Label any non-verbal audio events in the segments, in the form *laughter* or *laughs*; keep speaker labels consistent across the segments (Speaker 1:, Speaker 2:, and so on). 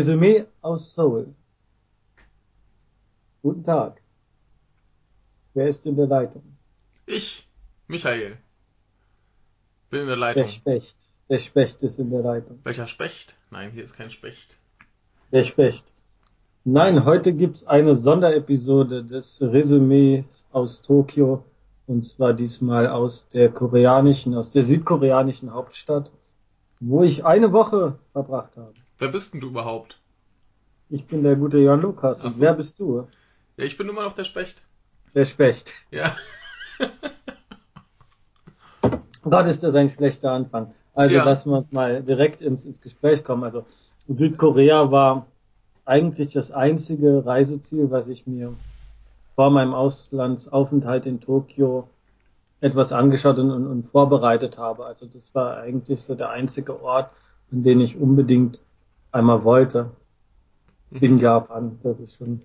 Speaker 1: Resümee aus Seoul. Guten Tag. Wer ist in der Leitung?
Speaker 2: Ich, Michael. Bin in der Leitung.
Speaker 1: Der Specht. Der Specht ist in der Leitung.
Speaker 2: Welcher Specht? Nein, hier ist kein Specht.
Speaker 1: Der Specht. Nein, heute gibt's eine Sonderepisode des Resümees aus Tokio. Und zwar diesmal aus der koreanischen, aus der südkoreanischen Hauptstadt, wo ich eine Woche verbracht habe.
Speaker 2: Wer bist denn du überhaupt?
Speaker 1: Ich bin der gute Jan Lukas. Und
Speaker 2: so.
Speaker 1: wer bist du?
Speaker 2: Ja, ich bin immer noch der Specht.
Speaker 1: Der Specht.
Speaker 2: Ja. *laughs*
Speaker 1: Gott, ist das ein schlechter Anfang. Also,
Speaker 2: Ja.
Speaker 1: lassen wir uns mal direkt ins, ins Gespräch kommen. Also, Südkorea war eigentlich das einzige Reiseziel, was ich mir vor meinem Auslandsaufenthalt in Tokio etwas angeschaut und, und, und vorbereitet habe. Also, das war eigentlich so der einzige Ort, an den ich unbedingt einmal wollte. In Japan. Das ist schon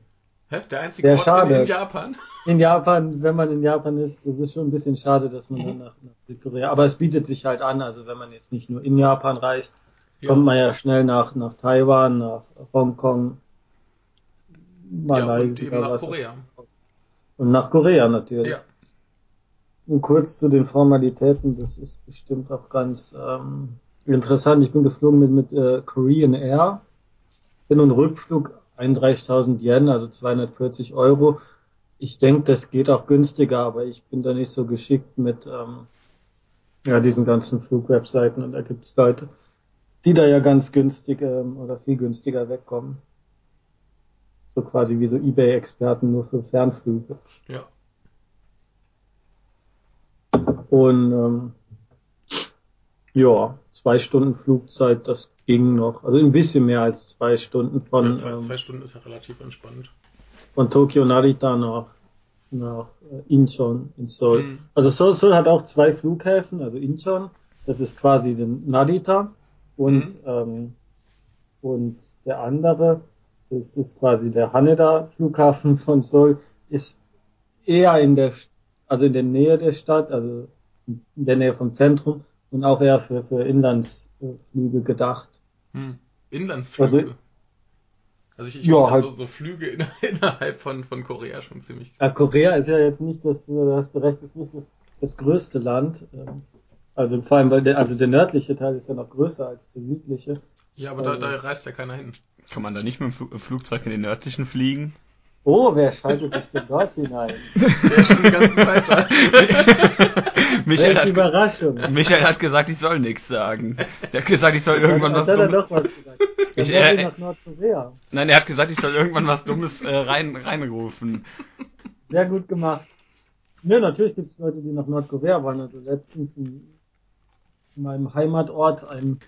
Speaker 2: Hä? Der einzige
Speaker 1: Sehr
Speaker 2: Ort
Speaker 1: schade.
Speaker 2: in, Japan? *laughs*
Speaker 1: in Japan, wenn man in Japan ist, das ist schon ein bisschen schade, dass man dann nach, nach Südkorea, aber es bietet sich halt an, also wenn man jetzt nicht nur in Japan reist,
Speaker 2: Ja.
Speaker 1: kommt man ja schnell nach, nach Taiwan, nach Hongkong,
Speaker 2: ja, und
Speaker 1: Malaysia,
Speaker 2: eben nach Korea.
Speaker 1: Und nach Korea natürlich.
Speaker 2: Ja.
Speaker 1: Und kurz zu den Formalitäten, das ist bestimmt auch ganz ähm, interessant. Ich bin geflogen mit, mit äh, Korean Air. Hin- und Rückflug 31.000 Yen, also 240 Euro. Ich denke, das geht auch günstiger, aber ich bin da nicht so geschickt mit ähm, ja, diesen ganzen Flugwebseiten und da gibt's Leute, die da ja ganz günstig ähm, oder viel günstiger wegkommen. So quasi wie so Ebay-Experten nur für Fernflüge.
Speaker 2: Ja.
Speaker 1: Und ähm, ja, zwei Stunden Flugzeit, das ging noch. Also ein bisschen mehr als zwei Stunden von,
Speaker 2: ja zwei,
Speaker 1: ähm,
Speaker 2: zwei Stunden ist ja relativ entspannt.
Speaker 1: von Tokio Narita nach, nach äh, Incheon in Seoul.
Speaker 2: Mhm.
Speaker 1: Also Seoul, Seoul hat auch zwei Flughäfen, also Incheon, das ist quasi den Narita und,
Speaker 2: Mhm.
Speaker 1: ähm, und der andere, das ist quasi der Haneda Flughafen *laughs* von Seoul, ist eher in der, also in der Nähe der Stadt, also in der Nähe vom Zentrum und auch eher für, für Inlandsflüge gedacht.
Speaker 2: Hm. Inlandsflüge.
Speaker 1: Also-
Speaker 2: Also, ich, ich
Speaker 1: Ja,
Speaker 2: finde
Speaker 1: halt-
Speaker 2: so, so Flüge in, *laughs* innerhalb von, von Korea schon ziemlich
Speaker 1: Ja, Korea ist ja jetzt nicht das, da hast du recht, ist nicht das, das größte Land. ähm, Also vor allem, weil der, also der nördliche Teil ist ja noch größer als der südliche.
Speaker 2: Ja, aber da,
Speaker 1: Also-
Speaker 2: da reist ja keiner hin.
Speaker 3: Kann man da nicht mit dem Fl Flugzeug in den nördlichen fliegen?
Speaker 1: Oh, wer schaltet sich denn dort hinein?
Speaker 2: Der ist schon die ganze Zeit da. *laughs*
Speaker 3: Michael
Speaker 1: Welche
Speaker 3: hat,
Speaker 1: Überraschung.
Speaker 3: Michael hat gesagt, ich soll nichts sagen. Der hat gesagt, ich soll irgendwann was
Speaker 1: Jetzt hat er
Speaker 3: Dummes.
Speaker 1: doch was gesagt.
Speaker 3: Ich, äh,
Speaker 1: nach Nordkorea.
Speaker 3: Nein, er hat gesagt, ich soll irgendwann was Dummes äh, rein, reinrufen.
Speaker 1: Sehr gut gemacht. Ja, natürlich gibt es Leute, die nach Nordkorea wollen. Also letztens in, in meinem Heimatort ein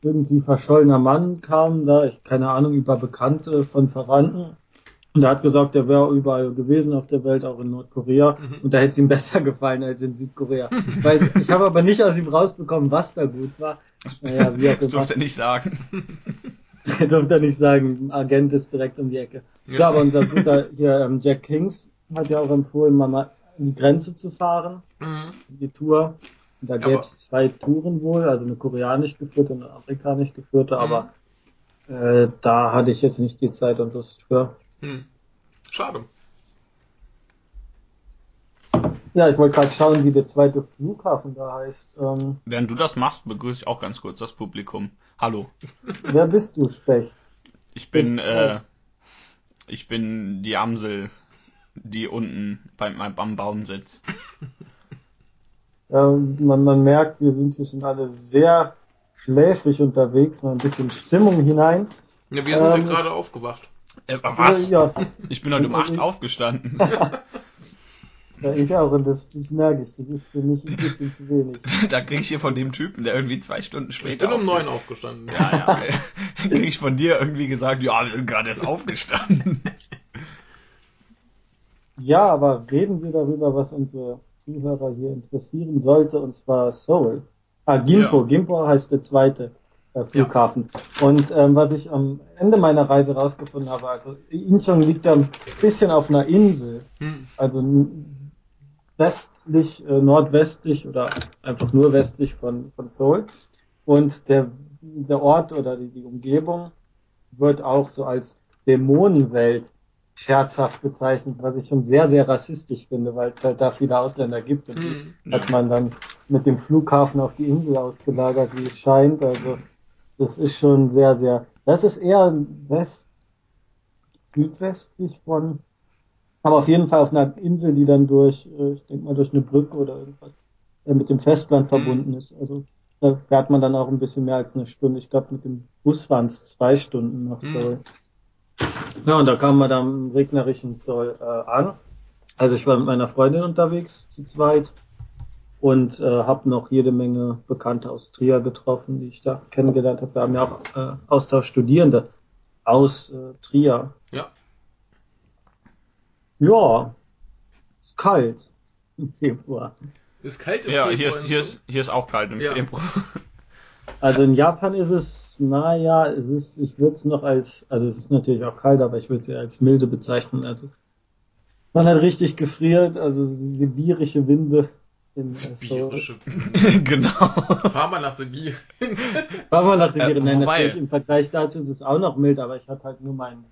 Speaker 1: irgendwie verschollener Mann kam da, ich keine Ahnung, über Bekannte von Verwandten. Und er hat gesagt, er wäre überall gewesen auf der Welt, auch in Nordkorea.
Speaker 2: Mhm.
Speaker 1: Und da hätte es ihm *laughs* besser gefallen als in Südkorea. Ich, weiß, ich habe aber nicht aus ihm rausbekommen, was da gut war. Naja, wie auch
Speaker 3: Das durfte er nicht sagen. *laughs*
Speaker 1: Er durfte nicht sagen, ein Agent ist direkt um die Ecke. Ja,
Speaker 2: Ja.
Speaker 1: aber unser guter hier, ähm, Jack Kings hat ja auch empfohlen, mal die Grenze zu fahren,
Speaker 2: Mhm.
Speaker 1: die Tour. Und da gäbe es zwei Touren wohl, also eine koreanisch geführte und eine afrikanisch geführte,
Speaker 2: Mhm.
Speaker 1: aber äh, da hatte ich jetzt nicht die Zeit und Lust für.
Speaker 2: Hm. Schade.
Speaker 1: Ja, ich wollte gerade schauen, wie der zweite Flughafen da heißt. Ähm,
Speaker 3: Während du das machst, begrüße ich auch ganz kurz das Publikum. Hallo. *laughs*
Speaker 1: wer bist du, Specht?
Speaker 3: Ich bin, äh, ich bin die Amsel, die unten beim, am Baum sitzt. *laughs*
Speaker 1: Ähm, man, man merkt, wir sind hier schon alle sehr schläfrig unterwegs, mal ein bisschen Stimmung hinein.
Speaker 2: Ja, wir sind
Speaker 1: Ähm,
Speaker 2: ja gerade aufgewacht.
Speaker 3: Äh, was?
Speaker 1: Ja,
Speaker 3: Ich bin heute um 8 aufgestanden. *laughs*
Speaker 1: Ja, ich auch, und das, das merke ich. Das ist für mich ein bisschen zu wenig. *laughs*
Speaker 3: da krieg ich hier von dem Typen, der irgendwie zwei Stunden
Speaker 2: Ich
Speaker 3: später
Speaker 2: bin um neun aufgestanden.
Speaker 3: Ja, ja. *laughs* krieg ich von dir irgendwie gesagt, ja, wir sind gerade erst aufgestanden.
Speaker 1: Ja, aber reden wir darüber, was unsere Zuhörer hier interessieren sollte, und zwar Seoul. Ah, Gimpo.
Speaker 2: Ja.
Speaker 1: Gimpo heißt der zweite äh, Flughafen. Und ähm, was ich am Ende meiner Reise rausgefunden habe, also Incheon liegt ja ein bisschen auf einer Insel.
Speaker 2: Hm.
Speaker 1: also westlich, äh, nordwestlich oder einfach nur westlich von, von Seoul. Und der, der Ort oder die, die Umgebung wird auch so als Dämonenwelt scherzhaft bezeichnet, was ich schon sehr, sehr rassistisch finde, weil es halt da viele Ausländer gibt und
Speaker 2: Hm.
Speaker 1: die hat man dann mit dem Flughafen auf die Insel ausgelagert, wie es scheint. Also das ist schon sehr, sehr. Das ist eher west, südwestlich von, aber auf jeden Fall auf einer Insel, die dann durch, äh, ich denke mal durch eine Brücke oder irgendwas äh, mit dem Festland verbunden ist. Also da fährt man dann auch ein bisschen mehr als eine Stunde. Ich glaube mit dem Bus waren es zwei Stunden nach
Speaker 2: Mhm.
Speaker 1: Seoul. Ja, und da kamen wir dann im regnerischen Seoul äh, an. Also ich war mit meiner Freundin unterwegs zu zweit und äh, habe noch jede Menge Bekannte aus Trier getroffen, die ich da kennengelernt habe. Wir haben ja auch äh, Austauschstudierende aus äh, Trier.
Speaker 2: Ja.
Speaker 1: Ja, ist kalt im Februar.
Speaker 2: Ist kalt im
Speaker 3: Ja,
Speaker 2: Februar
Speaker 3: hier ist, hier ist, hier ist auch kalt im
Speaker 2: Ja.
Speaker 3: Februar.
Speaker 1: Also in Japan ist es, naja, es ist, ich würde es noch als, also es ist natürlich auch kalt, aber ich würde es ja als milde bezeichnen. Also man hat richtig gefriert, also sibirische Winde in.
Speaker 2: Sibirische. *laughs*
Speaker 3: genau.
Speaker 2: Fahr mal nach Sibirien.
Speaker 1: War *laughs* mal nach Sibirien.
Speaker 3: Äh,
Speaker 1: Nein,
Speaker 3: wobei-
Speaker 1: natürlich im Vergleich dazu ist es auch noch mild, aber ich hatte halt nur meinen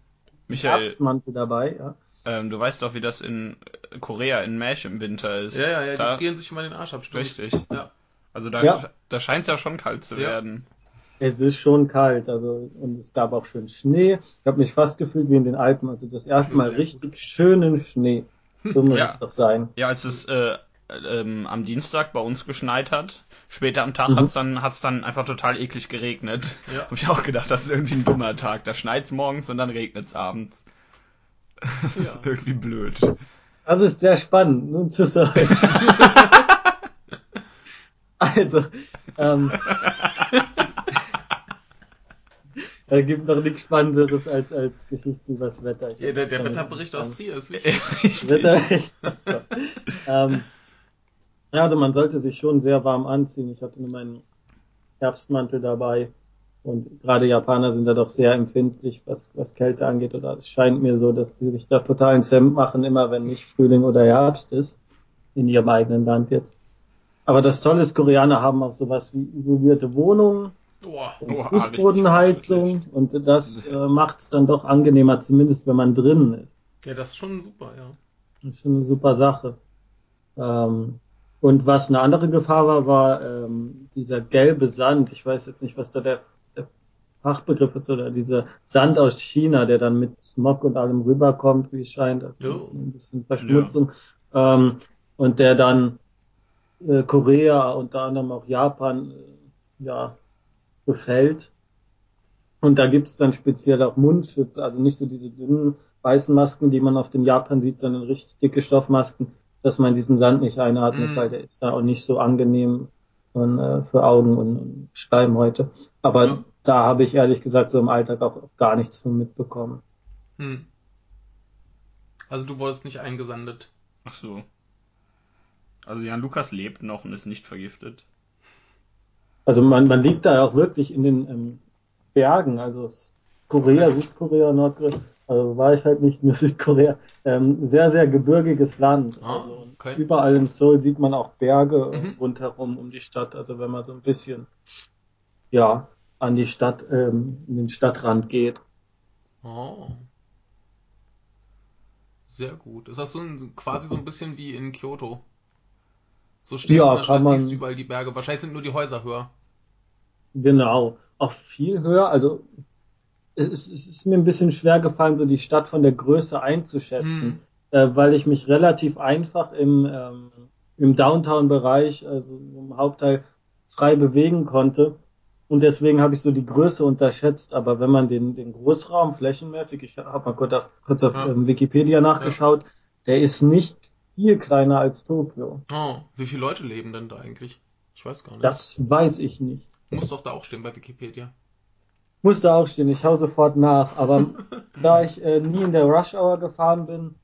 Speaker 3: Michael,
Speaker 1: Herbstmantel dabei, ja.
Speaker 3: ähm, du weißt doch, wie das in Korea in Mesh im Winter ist.
Speaker 2: Ja, ja, ja,
Speaker 3: da,
Speaker 2: die frieren sich immer den Arsch ab, stimmt.
Speaker 3: Richtig.
Speaker 2: Ja.
Speaker 3: Also da,
Speaker 1: Ja.
Speaker 3: da scheint es ja schon kalt zu
Speaker 2: Ja.
Speaker 3: werden.
Speaker 1: Es ist schon kalt, also und es gab auch schön Schnee. Ich habe mich fast gefühlt wie in den Alpen, also das erste Mal richtig schönen Schnee. So muss
Speaker 3: Ja.
Speaker 1: es doch sein.
Speaker 3: Ja, als es äh, ähm, am Dienstag bei uns geschneit hat, später am Tag
Speaker 1: Mhm.
Speaker 3: hat's dann hat's dann einfach total eklig geregnet.
Speaker 2: Ja.
Speaker 3: Hab ich auch gedacht, das ist irgendwie ein dummer Tag. Da schneit's morgens und dann regnet's abends. Das
Speaker 2: Ja.
Speaker 3: ist irgendwie blöd.
Speaker 1: Also ist sehr spannend, nun zu sagen. *laughs* also, ähm, da gibt noch nichts Spannenderes als, als Geschichten über das Wetter.
Speaker 2: Ja, der, der Wetterbericht aus. Trier ist *laughs* wichtig.
Speaker 3: Richtig.
Speaker 1: Wetterbericht. *laughs* ähm, ja, also man sollte sich schon sehr warm anziehen. Ich hatte nur meinen Herbstmantel dabei. Und gerade Japaner sind da doch sehr empfindlich, was, was Kälte angeht. Oder es scheint mir so, dass die sich da total ins Hemd machen, immer wenn nicht Frühling oder Herbst ist. In ihrem eigenen Land jetzt. Aber das Tolle ist, Koreaner haben auch sowas wie isolierte Wohnungen
Speaker 2: Boah.
Speaker 3: Oha,
Speaker 1: Fußbodenheizung. Und das äh, macht es dann doch angenehmer, zumindest wenn man drinnen ist.
Speaker 2: Ja, das ist schon super, ja.
Speaker 1: Das ist schon eine super Sache. Ähm, und was eine andere Gefahr war, war ähm, dieser gelbe Sand. Ich weiß jetzt nicht, was da der, der Fachbegriff ist oder dieser Sand aus China, der dann mit Smog und allem rüberkommt, wie es scheint, also
Speaker 2: Oh.
Speaker 1: ein bisschen Verschmutzung. Ähm, und der dann äh, Korea, unter anderem auch Japan, äh, ja, befällt. Und da gibt's dann speziell auch Mundschutz, also nicht so diese dünnen weißen Masken, die man auf den Japan sieht, sondern richtig dicke Stoffmasken, dass man diesen Sand nicht einatmet,
Speaker 2: Mm.
Speaker 1: weil der ist da auch nicht so angenehm und, äh, für Augen und, und Schleimhäute. Aber
Speaker 2: Ja.
Speaker 1: da habe ich ehrlich gesagt so im Alltag auch gar nichts von mitbekommen.
Speaker 2: Hm. Also du wurdest nicht eingesandet.
Speaker 3: Ach so. Also Jan Lukas lebt noch und ist nicht vergiftet.
Speaker 1: Also man, man liegt da auch wirklich in den ähm, Bergen, also Korea,
Speaker 2: Okay.
Speaker 1: Südkorea, Nordkorea, also war ich halt nicht nur *laughs* Südkorea, ähm, sehr, sehr gebirgiges Land.
Speaker 2: Ah,
Speaker 1: also
Speaker 2: okay.
Speaker 1: Überall in Seoul sieht man auch Berge
Speaker 2: Mhm.
Speaker 1: rundherum um die Stadt, also wenn man so ein bisschen, ja, an die Stadt, ähm, in den Stadtrand geht.
Speaker 2: Oh. Sehr gut. Ist das so ein, quasi so ein bisschen wie in Kyoto? So stehst
Speaker 1: Ja,
Speaker 2: du in der Stadt,
Speaker 1: man-
Speaker 2: siehst überall die Berge. Wahrscheinlich sind nur die Häuser höher.
Speaker 1: Genau. Auch viel höher, also es, ist mir ein bisschen schwer gefallen, so die Stadt von der Größe einzuschätzen. äh, weil ich mich relativ einfach im, ähm, im Downtown-Bereich, also im Hauptteil, frei bewegen konnte. Und deswegen habe ich so die Größe unterschätzt. Aber wenn man den, den Großraum flächenmäßig, ich habe mal kurz auf, kurz auf
Speaker 2: Ja.
Speaker 1: ähm, Wikipedia nachgeschaut, der ist nicht viel kleiner als Tokio.
Speaker 2: Oh, wie viele Leute leben denn da eigentlich? Ich weiß gar nicht.
Speaker 1: Das weiß ich nicht.
Speaker 2: muss doch da auch stehen bei Wikipedia.
Speaker 1: Muss da auch stehen, ich schaue sofort nach. Aber *laughs* da ich äh, nie in der Rush Hour gefahren bin,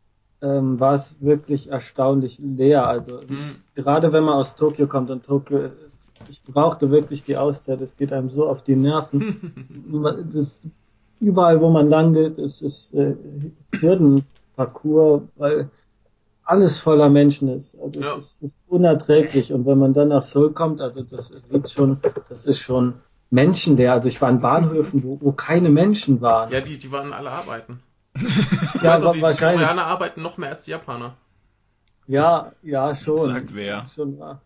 Speaker 1: ähm, war es wirklich erstaunlich leer. Also
Speaker 2: Hm.
Speaker 1: gerade wenn man aus Tokio kommt und Tokio, ich brauchte wirklich die Auszeit, es geht einem so auf die Nerven. *laughs* Das, überall, wo man landet, ist es äh, Hürdenparcours, weil alles voller Menschen ist. Also
Speaker 2: Ja.
Speaker 1: es ist, ist unerträglich. Und wenn man dann nach Seoul kommt, also das sieht schon, das ist schon Menschen der, also ich war an Bahnhöfen, wo, wo keine Menschen waren.
Speaker 2: Ja, die, die waren alle arbeiten. *laughs*
Speaker 1: Ja,
Speaker 2: also, die, die
Speaker 1: wahrscheinlich.
Speaker 2: Koreaner arbeiten noch mehr als die Japaner.
Speaker 1: Ja, ja, schon.
Speaker 3: Sagt wer?
Speaker 1: Schon, wahr.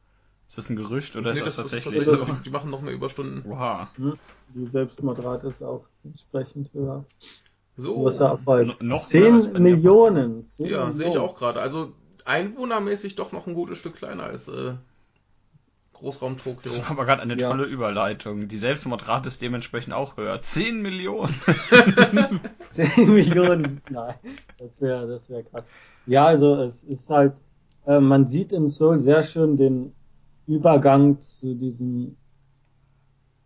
Speaker 3: Ist das ein Gerücht oder
Speaker 2: Nee,
Speaker 3: ist das,
Speaker 2: das ist
Speaker 3: tatsächlich so?
Speaker 2: Die machen noch mehr Überstunden.
Speaker 3: Oha.
Speaker 1: Hm? Die Selbstmordrate ist auch entsprechend höher.
Speaker 2: So.
Speaker 1: Großer Erfolg.
Speaker 3: N- noch mehr als bei
Speaker 1: 10
Speaker 3: den
Speaker 1: Millionen. 10
Speaker 2: Ja, sehe ich
Speaker 1: Millionen.
Speaker 2: auch gerade. Also einwohnermäßig doch noch ein gutes Stück kleiner als äh, Großraum Tokio.
Speaker 3: Das war aber gerade eine
Speaker 1: Ja.
Speaker 3: tolle Überleitung. Die Selbstmordrate ist dementsprechend auch höher. 10 Millionen. *laughs*
Speaker 1: 10 Millionen. Nein, das wäre das wär krass. Ja, also es ist halt, äh, man sieht in Seoul sehr schön den Übergang zu diesem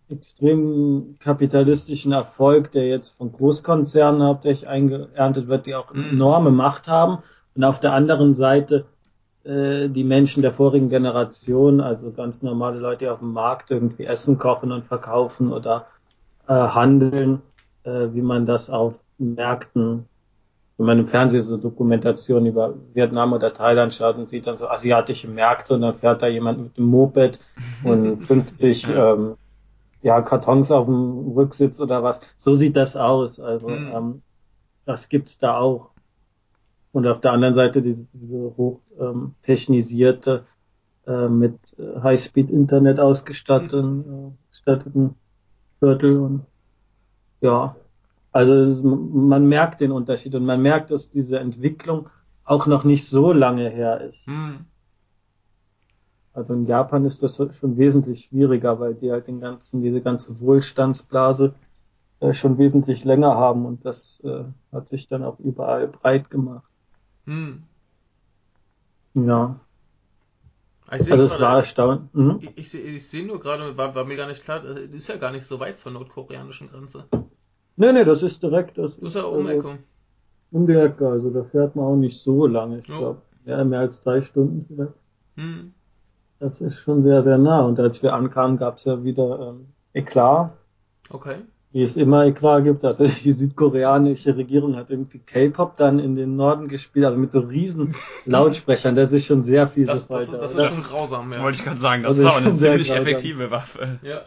Speaker 1: extremen kapitalistischen Erfolg, der jetzt von Großkonzernen hauptsächlich eingeerntet wird, die auch
Speaker 2: Mhm.
Speaker 1: enorme Macht haben. Und auf der anderen Seite äh, die Menschen der vorigen Generation, also ganz normale Leute, die auf dem Markt irgendwie Essen kochen und verkaufen oder äh, handeln, äh, wie man das auf Märkten, wenn man im Fernsehen so Dokumentationen über Vietnam oder Thailand schaut und sieht dann so asiatische Märkte und dann fährt da jemand mit dem Moped *laughs* und 50 ähm, ja, Kartons auf dem Rücksitz oder was. So sieht das aus. Also
Speaker 2: Mhm.
Speaker 1: ähm, das gibt's da auch. Und auf der anderen Seite diese, diese hoch ähm, äh, mit äh, High-Speed-Internet ausgestatteten, äh, gestatteten Viertel und ja, also man merkt den Unterschied und man merkt, dass diese Entwicklung auch noch nicht so lange her ist.
Speaker 2: Hm.
Speaker 1: Also in Japan ist das schon wesentlich schwieriger, weil die halt den ganzen, diese ganze Wohlstandsblase äh, schon wesentlich länger haben und das äh, hat sich dann auch überall breit gemacht.
Speaker 2: Hm.
Speaker 1: Ja,
Speaker 2: Ich sehe
Speaker 1: also es war
Speaker 2: gerade,
Speaker 1: erstaunlich. Mhm.
Speaker 2: ich, ich, ich sehe nur gerade, war, war mir gar nicht klar, das ist ja gar nicht so weit zur nordkoreanischen Grenze.
Speaker 1: Nee, nee, das ist direkt, das
Speaker 2: Das ist ja um
Speaker 1: also,
Speaker 2: Ecke.
Speaker 1: um die Ecke, also da fährt man auch nicht so lange, ich
Speaker 2: Ja.
Speaker 1: glaube. Ja, mehr als drei Stunden vielleicht.
Speaker 2: Hm.
Speaker 1: Das ist schon sehr, sehr nah. Und als wir ankamen, gab es ja wieder ähm, Eklat,
Speaker 2: Okay.
Speaker 1: Wie es immer Eklat gibt. Also *laughs* die südkoreanische Regierung hat irgendwie K-Pop dann in den Norden gespielt, also mit so riesen *laughs* Lautsprechern. Das ist schon sehr fiese
Speaker 2: Das, das,
Speaker 1: Folter,
Speaker 2: das
Speaker 1: oder?
Speaker 2: ist schon grausam, ja.
Speaker 3: Wollte ich gerade sagen, das
Speaker 1: Also
Speaker 3: ist auch
Speaker 1: schon
Speaker 3: eine
Speaker 1: sehr
Speaker 3: ziemlich
Speaker 1: grausam.
Speaker 3: effektive Waffe.
Speaker 2: Ja.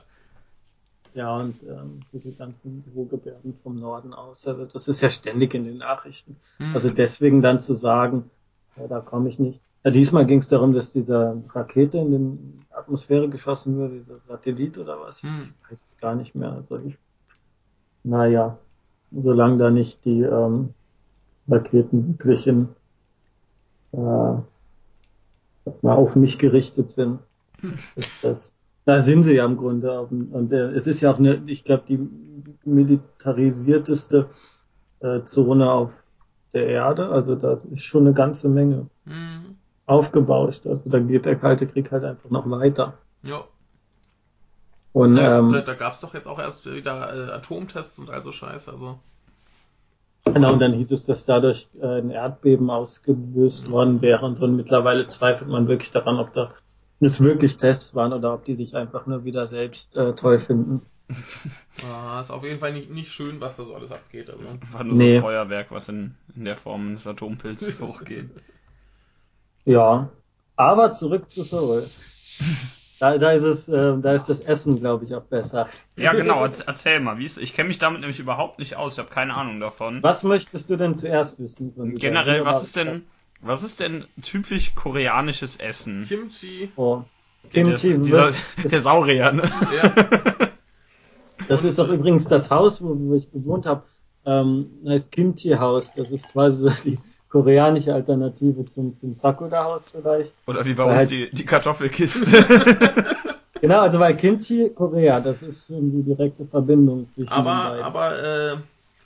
Speaker 1: Ja, und ähm, diese ganzen Drohgebärden vom Norden aus. Also das ist ja ständig in den Nachrichten.
Speaker 2: Hm.
Speaker 1: Also deswegen dann zu sagen, ja, da komme ich nicht. Ja, diesmal ging es darum, dass diese Rakete in die Atmosphäre geschossen wurde, dieser Satellit oder was.
Speaker 2: Hm.
Speaker 1: Ich weiß es gar nicht mehr. Also ich, naja, solange da nicht die ähm, Raketen wirklich in, äh, mal auf mich gerichtet sind, ist das. Da sind sie ja im Grunde. Und äh, es ist ja auch eine, ich glaube, die militarisierteste äh, Zone auf der Erde. Also das ist schon eine ganze Menge
Speaker 2: Hm.
Speaker 1: aufgebauscht. Also da geht der Kalte Krieg halt einfach noch weiter.
Speaker 2: Ja.
Speaker 1: Und
Speaker 2: ja
Speaker 1: ähm,
Speaker 2: da, da gab es doch jetzt auch erst wieder äh, Atomtests und also Scheiß. Also.
Speaker 1: Genau, und dann hieß es, dass dadurch äh, ein Erdbeben ausgelöst worden wäre und so. Und mittlerweile zweifelt man wirklich daran, ob da es wirklich Tests waren oder ob die sich einfach nur wieder selbst äh, toll finden. *laughs*
Speaker 2: Ah, ist auf jeden Fall nicht, nicht schön, was da so alles abgeht. Also.
Speaker 3: War nur so
Speaker 1: Nee.
Speaker 3: ein Feuerwerk, was in, in der Form eines Atompilzes *laughs* hochgeht.
Speaker 1: Ja, aber zurück zu Seoul. *laughs* Da, da ist es, äh, da ist das Essen, glaube ich, auch besser.
Speaker 3: Ja, genau, erz- erzähl mal, wie ist, ich kenne mich damit nämlich überhaupt nicht aus, ich habe keine Ahnung davon.
Speaker 1: Was möchtest du denn zuerst wissen? von dieser
Speaker 3: Generell, was ist denn, was ist denn typisch koreanisches Essen?
Speaker 2: Kimchi.
Speaker 1: Oh.
Speaker 3: Der,
Speaker 1: Kimchi,
Speaker 3: dieser, der Saurier, ne?
Speaker 2: Ja. *laughs*
Speaker 1: Das ist doch übrigens das Haus, wo, wo ich gewohnt habe, ähm, heißt Kimchi Haus. Das ist quasi so die koreanische Alternative zum, zum Sakura Haus vielleicht.
Speaker 3: Oder wie bei uns
Speaker 1: halt-
Speaker 3: die, die Kartoffelkiste. *laughs*
Speaker 1: Genau, also weil Kimchi Korea, das ist schon die direkte Verbindung zwischen den
Speaker 2: Aber,
Speaker 1: beiden.
Speaker 2: aber äh,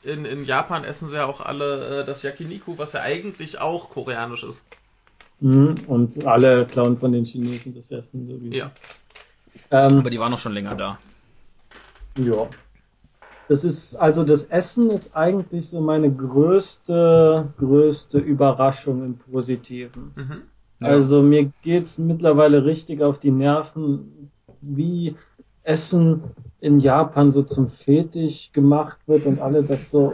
Speaker 2: in, in Japan essen sie ja auch alle äh, das Yakiniku, was ja eigentlich auch koreanisch ist.
Speaker 1: Mhm, und alle klauen von den Chinesen das Essen sowieso.
Speaker 2: Ja.
Speaker 1: Ähm,
Speaker 3: Aber die waren noch schon länger da.
Speaker 1: Ja. Das ist, also das Essen ist eigentlich so meine größte, größte Überraschung im Positiven.
Speaker 2: Mhm.
Speaker 3: Ja.
Speaker 1: Also mir geht's mittlerweile richtig auf die Nerven, wie Essen in Japan so zum Fetisch gemacht wird und alle das so,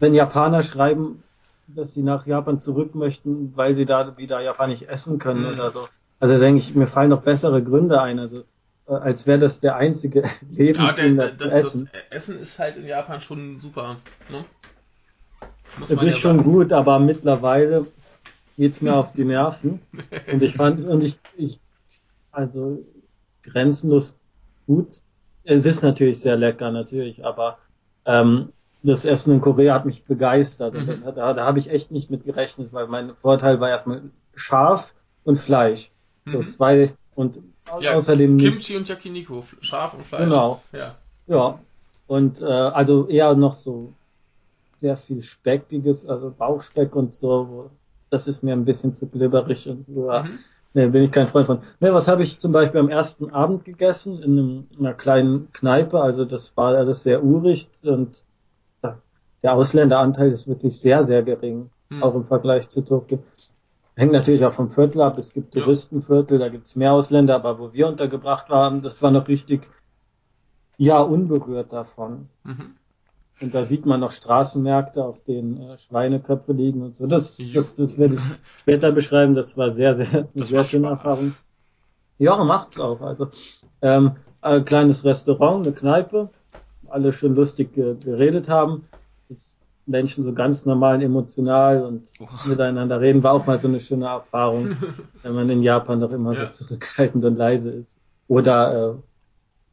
Speaker 1: wenn Japaner schreiben, dass sie nach Japan zurück möchten, weil sie da wieder japanisch essen können
Speaker 2: Mhm.
Speaker 1: oder so. Also denke ich, mir fallen noch bessere Gründe ein. Also als wäre das der einzige *laughs*
Speaker 2: Ja,
Speaker 1: Lebenssinn,
Speaker 2: der,
Speaker 1: das
Speaker 2: das,
Speaker 1: zu
Speaker 2: das
Speaker 1: essen.
Speaker 2: Essen ist halt in Japan schon super. Ne?
Speaker 1: Es ist
Speaker 2: ja
Speaker 1: schon
Speaker 2: sagen.
Speaker 1: gut, aber mittlerweile geht's mir auf die Nerven. *laughs* Und ich fand, und ich, ich, also grenzenlos gut. Es ist natürlich sehr lecker, natürlich, aber ähm, das Essen in Korea hat mich begeistert. Und
Speaker 2: Mhm.
Speaker 1: das hat, da, da habe ich echt nicht mit gerechnet, weil mein Vorteil war erstmal scharf und Fleisch. So
Speaker 2: Mhm.
Speaker 1: zwei und
Speaker 2: Ja,
Speaker 1: außerdem nicht.
Speaker 2: Kimchi und Yakiniku, Schaf und Fleisch.
Speaker 1: Genau.
Speaker 2: Ja.
Speaker 1: Ja. Und äh, also eher noch so sehr viel Speckiges, also Bauchspeck und so. Das ist mir ein bisschen zu glibberig und ja,
Speaker 2: Mhm.
Speaker 1: nee, bin ich kein Freund von. Ne, was habe ich zum Beispiel am ersten Abend gegessen in, einem, in einer kleinen Kneipe? Also das war alles sehr urig und ja, der Ausländeranteil ist wirklich sehr, sehr gering,
Speaker 2: Mhm.
Speaker 1: auch im Vergleich zu Tokio. Hängt natürlich auch vom Viertel ab. Es gibt. Touristenviertel, da gibt's mehr Ausländer, aber wo wir untergebracht waren, das war noch richtig, ja, unberührt davon.
Speaker 2: Mhm.
Speaker 1: Und da sieht man noch Straßenmärkte, auf denen äh, Schweineköpfe liegen und so. Das, das, das werde ich später beschreiben. Das war sehr, sehr, eine
Speaker 2: Das
Speaker 1: sehr schöne
Speaker 2: Spaß.
Speaker 1: Erfahrung. Ja, macht's auch. Also ähm, ein kleines Restaurant, eine Kneipe, alle schön lustig ge geredet haben. Das Menschen so ganz normal, emotional und
Speaker 3: Wow.
Speaker 1: miteinander reden, war auch mal so eine schöne Erfahrung, *laughs* wenn man in Japan doch immer
Speaker 2: Ja.
Speaker 1: so zurückhaltend und leise ist. Oder äh,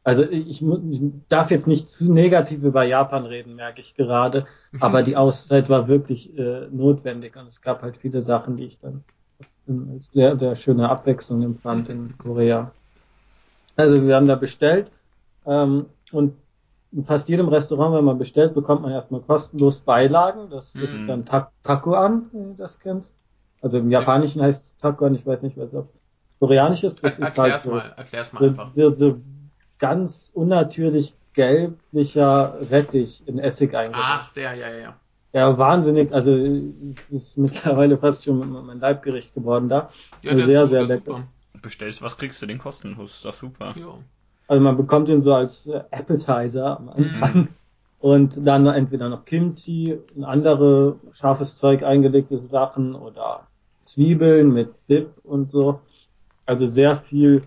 Speaker 1: also ich, ich darf jetzt nicht zu negativ über Japan reden, merke ich gerade. Aber die Auszeit war wirklich äh, notwendig und es gab halt viele Sachen, die ich dann als sehr, sehr schöne Abwechslung empfand in Korea. Also wir haben da bestellt ähm, und in fast jedem Restaurant, wenn man bestellt, bekommt man erstmal kostenlos Beilagen. Das
Speaker 2: Mhm.
Speaker 1: ist dann Ta Takoan, wenn ihr das kennt. Also im Japanischen heißt es Takoan, ich weiß nicht, was auf Koreanisch ist. Das
Speaker 2: Er,
Speaker 1: ist halt
Speaker 2: erklär's
Speaker 1: so,
Speaker 2: mal, erklär's mal
Speaker 1: so,
Speaker 2: einfach.
Speaker 1: so, so ganz unnatürlich gelblicher Rettich in Essig eingelegt.
Speaker 2: Ach, der, ja, ja, ja.
Speaker 1: Ja, wahnsinnig. Also es ist mittlerweile fast schon mein Leibgericht geworden da.
Speaker 2: Ja, der
Speaker 1: sehr,
Speaker 2: ist,
Speaker 1: sehr
Speaker 2: der ist
Speaker 1: lecker.
Speaker 2: super.
Speaker 3: Bestellst was, kriegst du den kostenlos. Ist doch super.
Speaker 2: Ja.
Speaker 1: Also man bekommt ihn so als äh, Appetizer am Anfang.
Speaker 2: Mhm.
Speaker 1: Und dann entweder noch Kimchi, und andere scharfes Zeug eingelegte Sachen oder Zwiebeln mit Dip und so. Also sehr viel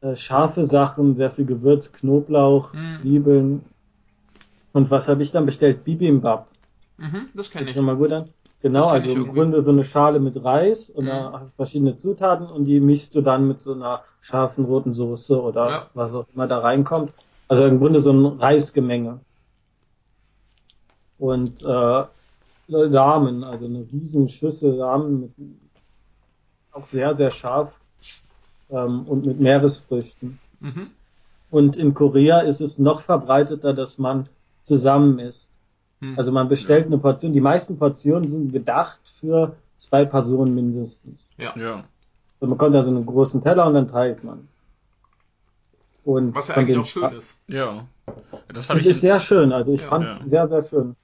Speaker 1: äh, scharfe Sachen, sehr viel Gewürz, Knoblauch,
Speaker 2: Mhm.
Speaker 1: Zwiebeln. Und was habe ich dann bestellt? Bibimbap.
Speaker 2: Mhm, das kenne ich.
Speaker 1: schon mal gut an. Genau, also im. Grunde so eine Schale mit Reis und
Speaker 2: Mhm.
Speaker 1: verschiedene Zutaten und die mischst du dann mit so einer scharfen roten Soße oder
Speaker 2: Ja.
Speaker 1: was auch immer da reinkommt. Also im Grunde so ein Reisgemenge. Und äh, Ramen, also eine riesen Schüssel Ramen mit auch sehr, sehr scharf ähm, und mit Meeresfrüchten.
Speaker 2: Mhm.
Speaker 1: Und in Korea ist es noch verbreiteter, dass man zusammen isst.
Speaker 2: Hm.
Speaker 1: Also man bestellt eine Portion. Die meisten Portionen sind gedacht für zwei Personen mindestens.
Speaker 2: ja.
Speaker 3: Ja.
Speaker 1: Und man bekommt also einen großen Teller und dann teilt man. Und
Speaker 2: Was ja eigentlich auch schön ist.
Speaker 3: Ja. Das ich.
Speaker 1: ist sehr schön. Also ich
Speaker 2: Ja,
Speaker 1: fand es
Speaker 3: ja.
Speaker 1: sehr, sehr schön.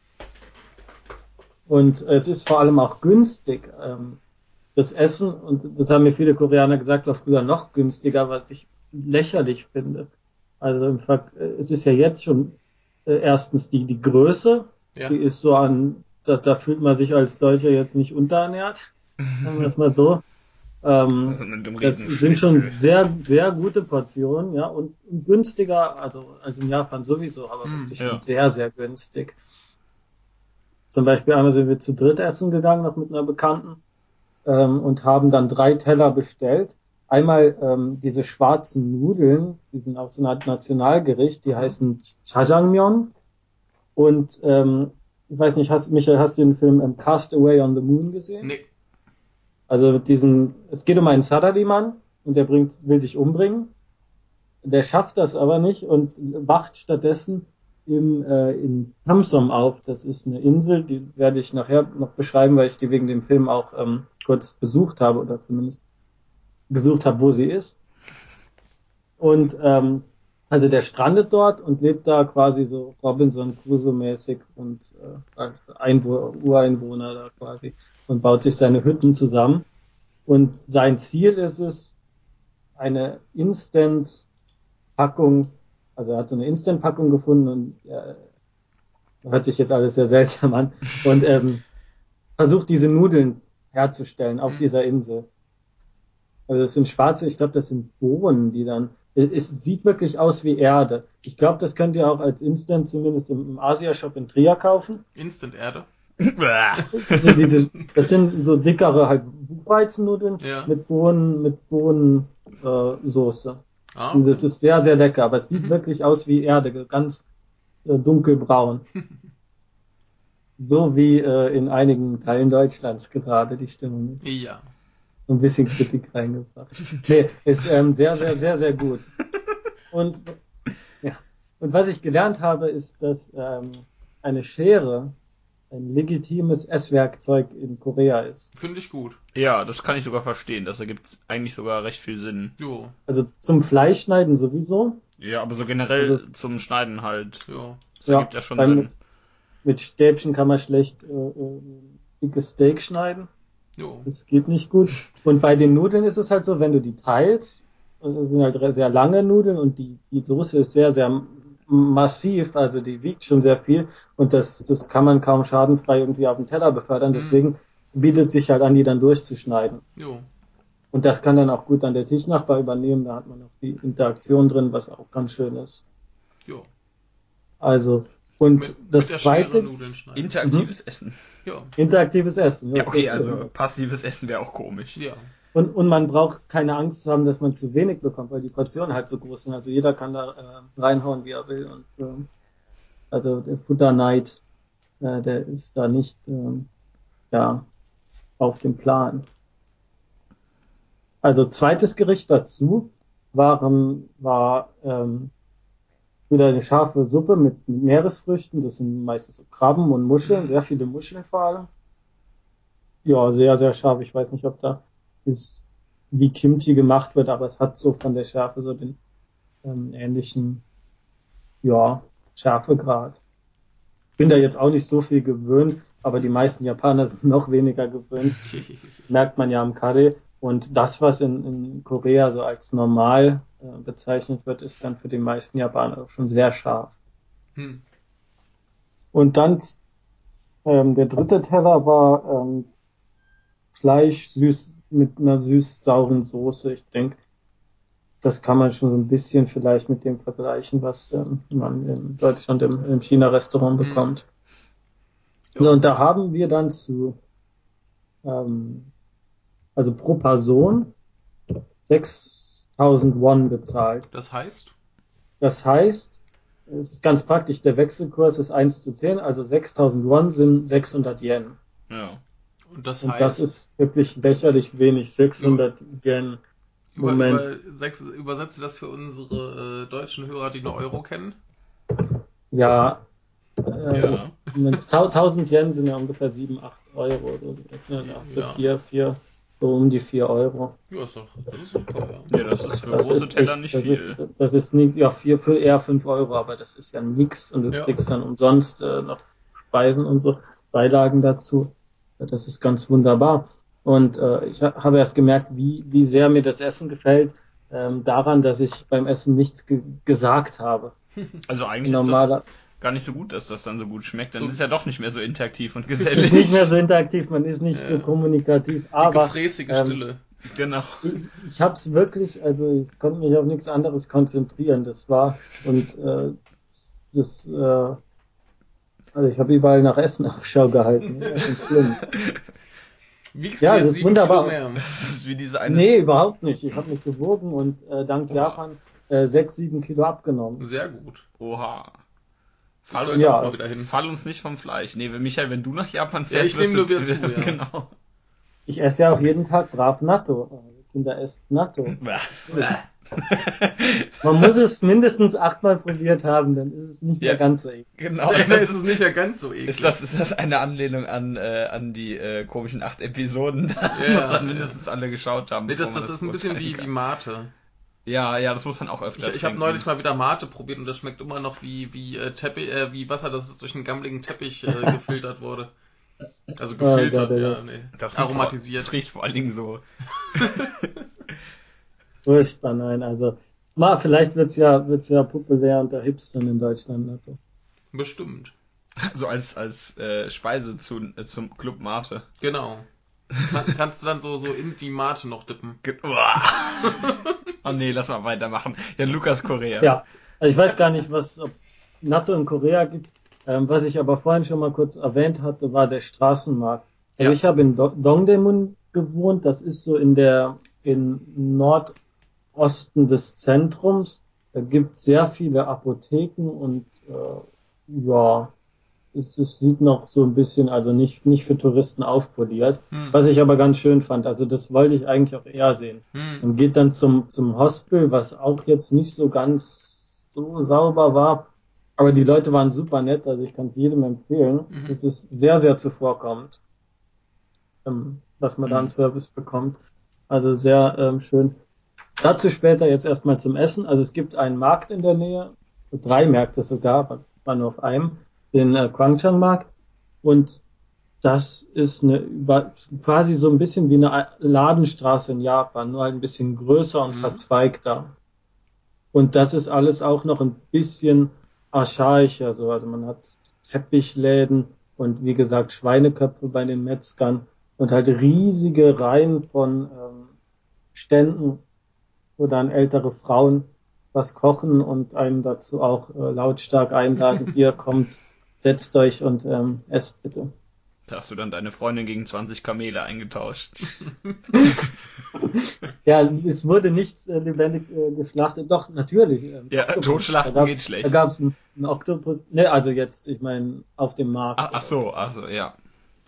Speaker 1: Und es ist vor allem auch günstig. Ähm, das Essen, und das haben mir viele Koreaner gesagt, war früher noch günstiger, was ich lächerlich finde. Also im Fakt, es ist ja jetzt schon äh, erstens die, die Größe,
Speaker 2: Ja.
Speaker 1: die ist so an, da, da fühlt man sich als Deutscher jetzt nicht unterernährt, sagen wir es mal so. Ähm, *laughs*
Speaker 3: Also
Speaker 1: das sind schon sehr, sehr gute Portionen, ja, und günstiger, also, also in Japan sowieso, aber
Speaker 2: Hm,
Speaker 1: wirklich
Speaker 3: ja.
Speaker 1: sehr, sehr günstig. Zum Beispiel einmal sind wir zu dritt essen gegangen, noch mit einer Bekannten, ähm, und haben dann drei Teller bestellt. Einmal ähm, diese schwarzen Nudeln, die sind auch so eine Art Nationalgericht, die heißen Jajangmyeon. Und ähm, ich weiß nicht, hast, Michael, hast du den Film ähm, Cast Away on the Moon gesehen?
Speaker 2: Nee.
Speaker 1: Also mit diesem, es geht um einen Salaryman und der bringt, will sich umbringen. Der schafft das aber nicht und wacht stattdessen im, äh, in Hamsom auf. Das ist eine Insel, die werde ich nachher noch beschreiben, weil ich die wegen dem Film auch ähm, kurz besucht habe oder zumindest gesucht habe, wo sie ist. Und ähm, also der strandet dort und lebt da quasi so Robinson Crusoe-mäßig und äh, als Einwo Ureinwohner da quasi und baut sich seine Hütten zusammen. Und sein Ziel ist es, eine Instant-Packung, also er hat so eine Instant-Packung gefunden und äh, hört sich jetzt alles sehr seltsam an *laughs* und ähm, versucht diese Nudeln herzustellen auf
Speaker 2: Mhm.
Speaker 1: dieser Insel. Also das sind schwarze, ich glaube, das sind Bohnen, die dann es sieht wirklich aus wie Erde. Ich glaube, das könnt ihr auch als Instant zumindest im, im Asia-Shop in Trier kaufen.
Speaker 2: Instant Erde.
Speaker 1: Das sind, diese, das sind so dickere halt Buchweizennudeln
Speaker 2: Ja.
Speaker 1: mit Bohnen, mit Bohnen äh.
Speaker 2: Ah,
Speaker 1: Und das ist sehr, sehr lecker, aber es sieht *laughs* wirklich aus wie Erde, ganz äh, dunkelbraun. *laughs* so wie äh, in einigen Teilen Deutschlands gerade die Stimmung ist.
Speaker 2: ja.
Speaker 1: Ein bisschen Kritik reingebracht. Nee, ist ähm, sehr, sehr, sehr, sehr gut. Und ja, und was ich gelernt habe, ist, dass ähm, eine Schere ein legitimes Esswerkzeug in Korea ist.
Speaker 2: Finde ich gut.
Speaker 3: Ja, das kann ich sogar verstehen. Das ergibt eigentlich sogar recht viel Sinn.
Speaker 2: Jo.
Speaker 1: Also zum Fleischschneiden sowieso.
Speaker 3: Ja, aber so generell
Speaker 1: Also-
Speaker 3: zum Schneiden halt.
Speaker 2: Jo.
Speaker 3: Das
Speaker 1: Ja,
Speaker 3: ergibt ja schon Sinn.
Speaker 1: Mit Stäbchen kann man schlecht äh, äh, dickes Steak schneiden.
Speaker 2: Jo.
Speaker 1: Das geht nicht gut. Und bei den Nudeln ist es halt so, wenn du die teilst, und das sind halt sehr lange Nudeln und die, die Soße ist sehr, sehr massiv, also die wiegt schon sehr viel und das, das kann man kaum schadenfrei irgendwie auf den Teller befördern.
Speaker 2: Mhm.
Speaker 1: Deswegen bietet sich halt an, die dann durchzuschneiden.
Speaker 2: Jo.
Speaker 1: Und das kann dann auch gut dann der Tischnachbar übernehmen. Da hat man auch die Interaktion drin, was auch ganz schön ist.
Speaker 2: Jo.
Speaker 1: Also, und
Speaker 2: Mit,
Speaker 1: das
Speaker 2: mit
Speaker 1: zweite,
Speaker 2: Schere Nudeln schneiden.
Speaker 3: Interaktives Essen.
Speaker 2: Ja.
Speaker 1: interaktives Essen.
Speaker 3: Ja, okay, also passives Essen wäre auch komisch.
Speaker 2: Ja.
Speaker 1: Und, und man braucht keine Angst zu haben, dass man zu wenig bekommt, weil die Portionen halt so groß sind. Also jeder kann da äh, reinhauen, wie er will. Und ähm, also der Futterneid, äh, der ist da nicht ähm, ja, auf dem Plan. Also zweites Gericht dazu waren, war ähm, wieder eine scharfe Suppe mit, mit Meeresfrüchten. Das sind meistens so Krabben und Muscheln, sehr viele Muscheln vor allem. Ja, sehr, sehr scharf. Ich weiß nicht, ob da ist, wie Kimchi gemacht wird, aber es hat so von der Schärfe so den ähm, ähnlichen, ja, Schärfegrad. Bin da jetzt auch nicht so viel gewöhnt, aber die meisten Japaner *laughs* sind noch weniger gewöhnt. *laughs* Merkt man ja am Curry. Und das, was in, in Korea so als normal äh, bezeichnet wird, ist dann für die meisten Japaner auch schon sehr scharf.
Speaker 2: Hm.
Speaker 1: Und dann ähm, der dritte Teller war ähm, Fleisch süß mit einer süß-sauren Soße. Ich denke, das kann man schon so ein bisschen vielleicht mit dem vergleichen, was ähm, man in Deutschland im, im China-Restaurant
Speaker 2: Mhm.
Speaker 1: bekommt.
Speaker 2: Ja.
Speaker 1: So, und da haben wir dann zu, ähm, also pro Person 6000 Won bezahlt.
Speaker 2: Das heißt?
Speaker 1: Das heißt, es ist ganz praktisch, der Wechselkurs ist 1 zu 10, also 6000 Won sind 600 Yen.
Speaker 3: Ja.
Speaker 2: Und das
Speaker 1: Und
Speaker 2: heißt,
Speaker 1: das ist wirklich lächerlich wenig, 600 Yen.
Speaker 2: über,
Speaker 1: Moment.
Speaker 2: über, sechs, übersetze das für unsere äh, deutschen Hörer, die nur Euro kennen.
Speaker 1: Ja, äh,
Speaker 3: Ja.
Speaker 1: Moment, 1000 Yen sind ja ungefähr 7, 8 Euro. Oder so, ja, so
Speaker 2: Ja.
Speaker 1: 4, 4, so um die 4 Euro.
Speaker 2: Ja, ist doch, das ist super, ja.
Speaker 3: Ja, das ist für
Speaker 1: Das
Speaker 3: große
Speaker 1: ist
Speaker 3: Teller
Speaker 1: echt-
Speaker 3: nicht
Speaker 1: das
Speaker 3: viel.
Speaker 1: Ist, das ist nicht, ja, vier, für eher 5 Euro, aber das ist ja nix und du
Speaker 2: Ja.
Speaker 1: kriegst dann umsonst äh, noch Speisen und so, Beilagen dazu. Das ist ganz wunderbar. Und äh, ich ha- habe erst gemerkt, wie, wie sehr mir das Essen gefällt, ähm, daran, dass ich beim Essen nichts ge gesagt habe. *laughs*
Speaker 3: Also eigentlich
Speaker 1: Normaler,
Speaker 3: ist das gar nicht so gut, dass das dann so gut schmeckt. Dann
Speaker 2: So-
Speaker 3: ist es ja doch nicht mehr so interaktiv und *laughs*
Speaker 1: es
Speaker 3: gesellig.
Speaker 1: ist nicht mehr so interaktiv, man ist nicht
Speaker 2: Ja.
Speaker 1: so kommunikativ,
Speaker 2: Die
Speaker 1: aber
Speaker 2: gefräßige
Speaker 1: ähm,
Speaker 2: Stille.
Speaker 3: Genau.
Speaker 1: ich, ich habe es wirklich, also ich konnte mich auf nichts anderes konzentrieren. Das war und äh, das, äh, also ich habe überall nach Essen *laughs* Ausschau gehalten. Das ist schlimm.
Speaker 2: Wiegst
Speaker 1: ja,
Speaker 2: du
Speaker 1: das ist
Speaker 2: sieben
Speaker 1: wunderbar.
Speaker 2: Kilo mehr?
Speaker 3: Das ist wie diese eine.
Speaker 1: Nee, überhaupt nicht. Ich habe mich gewogen und äh, dank
Speaker 2: Oha.
Speaker 1: Japan äh, sechs, sieben Kilo abgenommen.
Speaker 2: Sehr gut.
Speaker 3: Oha.
Speaker 2: Ich
Speaker 3: Fall,
Speaker 2: sollte
Speaker 1: ja.
Speaker 2: auch mal wieder hin.
Speaker 3: fall uns nicht vom Fleisch. Nee, wenn Michael, wenn du nach Japan
Speaker 2: Ja,
Speaker 3: fährst,
Speaker 2: ich nehm
Speaker 3: wirst
Speaker 2: nur
Speaker 3: du-
Speaker 2: wieder zu, *laughs* ja.
Speaker 3: Genau.
Speaker 1: Ich esse ja auch jeden Tag brav Natto. Äh, Kinder esst Natto. *laughs* Man muss es mindestens achtmal probiert haben, dann ist es nicht
Speaker 3: Ja.
Speaker 1: mehr ganz so eklig.
Speaker 3: genau. *laughs*
Speaker 2: Ja, da ist es nicht mehr ganz so eklig.
Speaker 3: Ist das, ist das eine Anlehnung an, äh, an die äh, komischen acht Episoden?
Speaker 2: Ja,
Speaker 3: man
Speaker 2: ja.
Speaker 3: mindestens alle geschaut haben.
Speaker 2: Nee, das,
Speaker 3: man
Speaker 2: das ist ein bisschen wie, wie Mate.
Speaker 3: Ja, ja, das muss man auch öfter
Speaker 2: Ich, ich habe neulich mal wieder Mate probiert und das schmeckt immer noch wie, wie äh, Teppich, äh, wie Wasser, das durch einen gammeligen Teppich äh, *laughs* gefiltert wurde. Also
Speaker 1: Oh
Speaker 2: gefiltert,
Speaker 1: Gott, ja.
Speaker 2: ja, nee.
Speaker 3: das riecht
Speaker 2: aromatisiert.
Speaker 3: Vor, das riecht vor allen Dingen so. *laughs*
Speaker 1: Furchtbar, nein. Also, mal, vielleicht wird's ja, wird's ja populär unter Hipstern in Deutschland. Natto.
Speaker 2: Bestimmt.
Speaker 3: So als, als äh, Speise zu, äh, zum Club Mate.
Speaker 2: Genau. Kann, kannst du dann so, so in die Mate noch dippen.
Speaker 3: Oh nee, lass mal weitermachen. Ja, Lukas Korea.
Speaker 1: Ja, also ich weiß gar nicht, was ob es Natto in Korea gibt. Ähm, was ich aber vorhin schon mal kurz erwähnt hatte, war der Straßenmarkt. Also
Speaker 2: Ja.
Speaker 1: ich habe in Do Dongdaemun gewohnt. Das ist so in der in Nordosten des Zentrums. Da gibt sehr viele Apotheken und äh, ja, es, es sieht noch so ein bisschen, also nicht nicht für Touristen aufpoliert.
Speaker 2: Hm.
Speaker 1: Was ich aber ganz schön fand. Also das wollte ich eigentlich auch eher sehen
Speaker 2: Hm.
Speaker 1: und geht dann zum, zum Hostel, was auch jetzt nicht so ganz so sauber war. Aber die Leute waren super nett, also ich kann es jedem empfehlen.
Speaker 2: Mhm.
Speaker 1: Es ist sehr, sehr zuvorkommend, ähm, was man da an
Speaker 3: Mhm.
Speaker 1: Service bekommt. Also sehr ähm, schön. Dazu später jetzt erstmal zum Essen. Also es gibt einen Markt in der Nähe, drei Märkte sogar, aber war nur auf einem, den äh, Kwangshan-Markt. Und das ist eine über, quasi so ein bisschen wie eine Ladenstraße in Japan, nur halt ein bisschen größer und
Speaker 2: Mhm.
Speaker 1: verzweigter. Und das ist alles auch noch ein bisschen archaischer, so. Also man hat Teppichläden und wie gesagt Schweineköpfe bei den Metzgern und halt riesige Reihen von ähm, Ständen, wo dann ältere Frauen was kochen und einem dazu auch äh, lautstark einladen, *laughs* hier kommt, setzt euch und ähm, esst bitte.
Speaker 3: Da hast du dann deine Freundin gegen 20 Kamele eingetauscht. *laughs*
Speaker 1: Ja, es wurde nicht äh, lebendig äh, geschlachtet. Doch, natürlich. ähm,
Speaker 3: Ja,
Speaker 1: Oktopus.
Speaker 3: totschlachten
Speaker 1: Da
Speaker 3: geht schlecht.
Speaker 1: Da gab es einen, einen Oktopus. Ne, also jetzt, ich meine, auf dem Markt.
Speaker 3: Ach, ach so, also ja.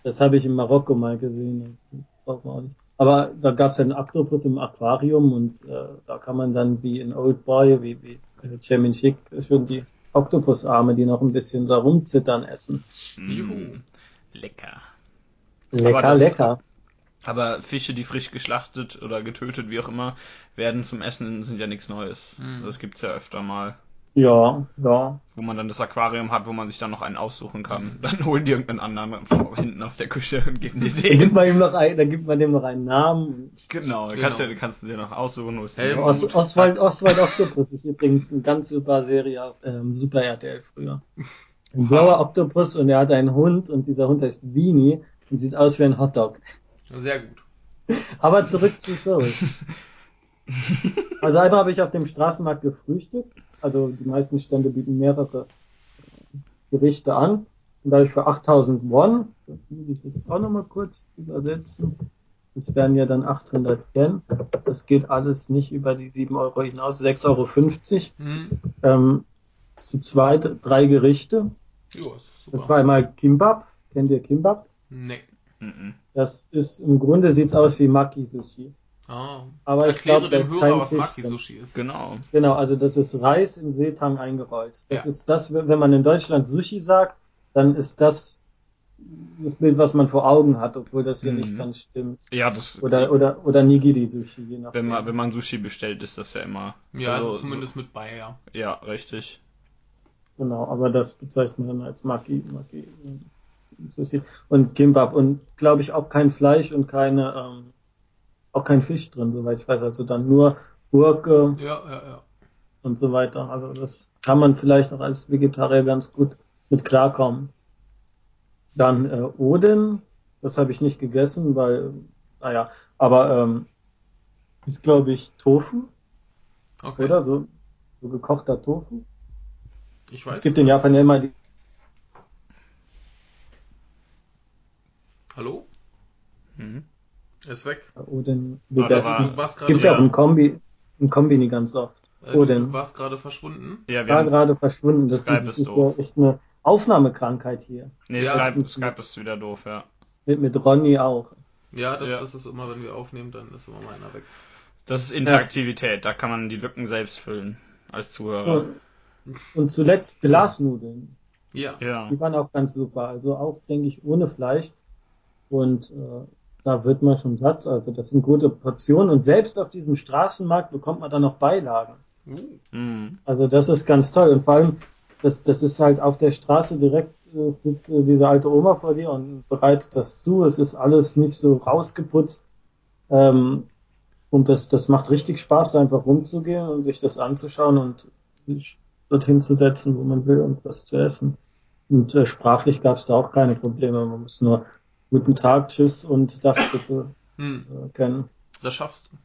Speaker 1: Das habe ich in Marokko mal gesehen. Das braucht man auch nicht. Aber da gab es einen Oktopus im Aquarium und äh, da kann man dann wie in Old Boy, wie, wie äh, Chairman Chick, schon die Oktopusarme, die noch ein bisschen so rumzittern, essen.
Speaker 2: Juhu.
Speaker 3: Mm, lecker.
Speaker 1: Lecker,
Speaker 3: das-
Speaker 1: lecker.
Speaker 3: Aber Fische, die frisch geschlachtet oder getötet, wie auch immer, werden zum Essen, sind ja nichts Neues.
Speaker 2: Mhm.
Speaker 3: Das gibt's ja öfter mal.
Speaker 1: Ja, ja.
Speaker 3: Wo man dann das Aquarium hat, wo man sich dann noch einen aussuchen kann. Dann holen die irgendeinen anderen von hinten aus der Küche und geben dir
Speaker 1: Da
Speaker 3: den.
Speaker 1: gibt man ihm noch ein, da gibt man dem noch einen Namen.
Speaker 3: Genau,
Speaker 2: Genau.
Speaker 3: kannst du kannst du dir noch aussuchen, wo es
Speaker 2: Helfen.
Speaker 1: Os. Oswald, Oswald Octopus ist übrigens eine ganz super Serie auf ähm, Super RTL früher. Ein blauer Oktopus und er hat einen Hund und dieser Hund heißt Weenie und sieht aus wie ein Hotdog.
Speaker 2: Sehr gut.
Speaker 1: Aber zurück zu Souls. *laughs* *laughs* Also einmal habe ich auf dem Straßenmarkt gefrühstückt. Also die meisten Stände bieten mehrere Gerichte an. Und da habe ich für 8000 Won, das muss ich jetzt auch nochmal kurz übersetzen. Das wären ja dann 800 Yen. Das geht alles nicht über die 7 Euro hinaus, 6,50 Euro.
Speaker 2: Hm.
Speaker 1: Ähm, zu zweit drei Gerichte.
Speaker 2: Jo, das ist super.
Speaker 1: Das war einmal Kimbap. Kennt ihr Kimbap?
Speaker 2: Nee.
Speaker 3: Mhm.
Speaker 1: Das ist im Grunde sieht's aus wie Maki-Sushi.
Speaker 2: Ah.
Speaker 1: Aber ich
Speaker 2: Erkläre
Speaker 1: glaube,
Speaker 2: dem Hörer, was Maki-Sushi ist.
Speaker 3: Genau.
Speaker 1: Genau, also das ist Reis in Seetang eingerollt. Das
Speaker 2: Ja.
Speaker 1: ist das, wenn man in Deutschland Sushi sagt, dann ist das das Bild, was man vor Augen hat, obwohl das hier
Speaker 3: Mhm.
Speaker 1: nicht ganz stimmt.
Speaker 3: Ja, das
Speaker 1: Oder oder oder Nigiri Sushi, je nachdem.
Speaker 3: wenn man wenn man Sushi bestellt, ist das ja immer.
Speaker 2: Ja,
Speaker 3: also,
Speaker 2: es ist zumindest mit bei, ja.
Speaker 3: So, ja, richtig.
Speaker 1: Genau, aber das bezeichnet man dann als Maki, Maki äh, Sushi und Kimbap und glaube ich auch kein Fleisch und keine ähm, auch kein Fisch drin, soweit ich weiß, also dann nur Gurke
Speaker 2: Ja, ja, ja.
Speaker 1: und so weiter. Also das kann man vielleicht auch als Vegetarier ganz gut mit klarkommen. Dann äh, Oden, das habe ich nicht gegessen, weil, naja, aber ähm, ist glaube ich Tofu,
Speaker 2: Okay.
Speaker 1: oder? So, so gekochter Tofu.
Speaker 2: Ich weiß.
Speaker 1: Es gibt in Japan ja immer die
Speaker 2: Hallo?
Speaker 3: Mhm.
Speaker 2: Er ist weg.
Speaker 3: Ah,
Speaker 2: warst gerade
Speaker 1: Gibt's ja auch
Speaker 3: ja.
Speaker 1: im Kombi, im Kombi nicht ganz oft.
Speaker 2: äh, du,
Speaker 1: Oden.
Speaker 2: du warst gerade verschwunden.
Speaker 3: Ja, wir
Speaker 1: War gerade verschwunden. Das
Speaker 3: Skype
Speaker 1: ist,
Speaker 3: ist
Speaker 1: ist ja echt eine Aufnahmekrankheit hier.
Speaker 3: nee,
Speaker 2: Ja,
Speaker 3: Skype,
Speaker 1: das-
Speaker 3: Skype ist wieder doof, ja.
Speaker 1: Mit, mit Ronny auch.
Speaker 2: Ja, das
Speaker 3: Ja.
Speaker 2: ist es immer, wenn wir aufnehmen, dann ist immer mal einer weg.
Speaker 3: Das ist Interaktivität, da kann man die Lücken selbst füllen als Zuhörer.
Speaker 1: Und, und zuletzt Glasnudeln.
Speaker 2: Ja.
Speaker 3: Ja.
Speaker 1: Die waren auch ganz super. Also auch, denke ich, ohne Fleisch. Und äh, da wird man schon satt. Also das sind gute Portionen. Und selbst auf diesem Straßenmarkt bekommt man dann noch Beilagen.
Speaker 3: Mhm.
Speaker 1: Also das ist ganz toll. Und vor allem, das, das ist halt auf der Straße direkt, äh, sitzt äh, diese alte Oma vor dir und bereitet das zu. Es ist alles nicht so rausgeputzt. Ähm, und das, das macht richtig Spaß, da einfach rumzugehen und sich das anzuschauen und sich dorthin zu setzen, wo man will und was zu essen. Und äh, sprachlich gab es da auch keine Probleme. Man muss nur guten Tag, tschüss und das bitte
Speaker 2: hm,
Speaker 1: äh, kennen.
Speaker 2: das schaffst du.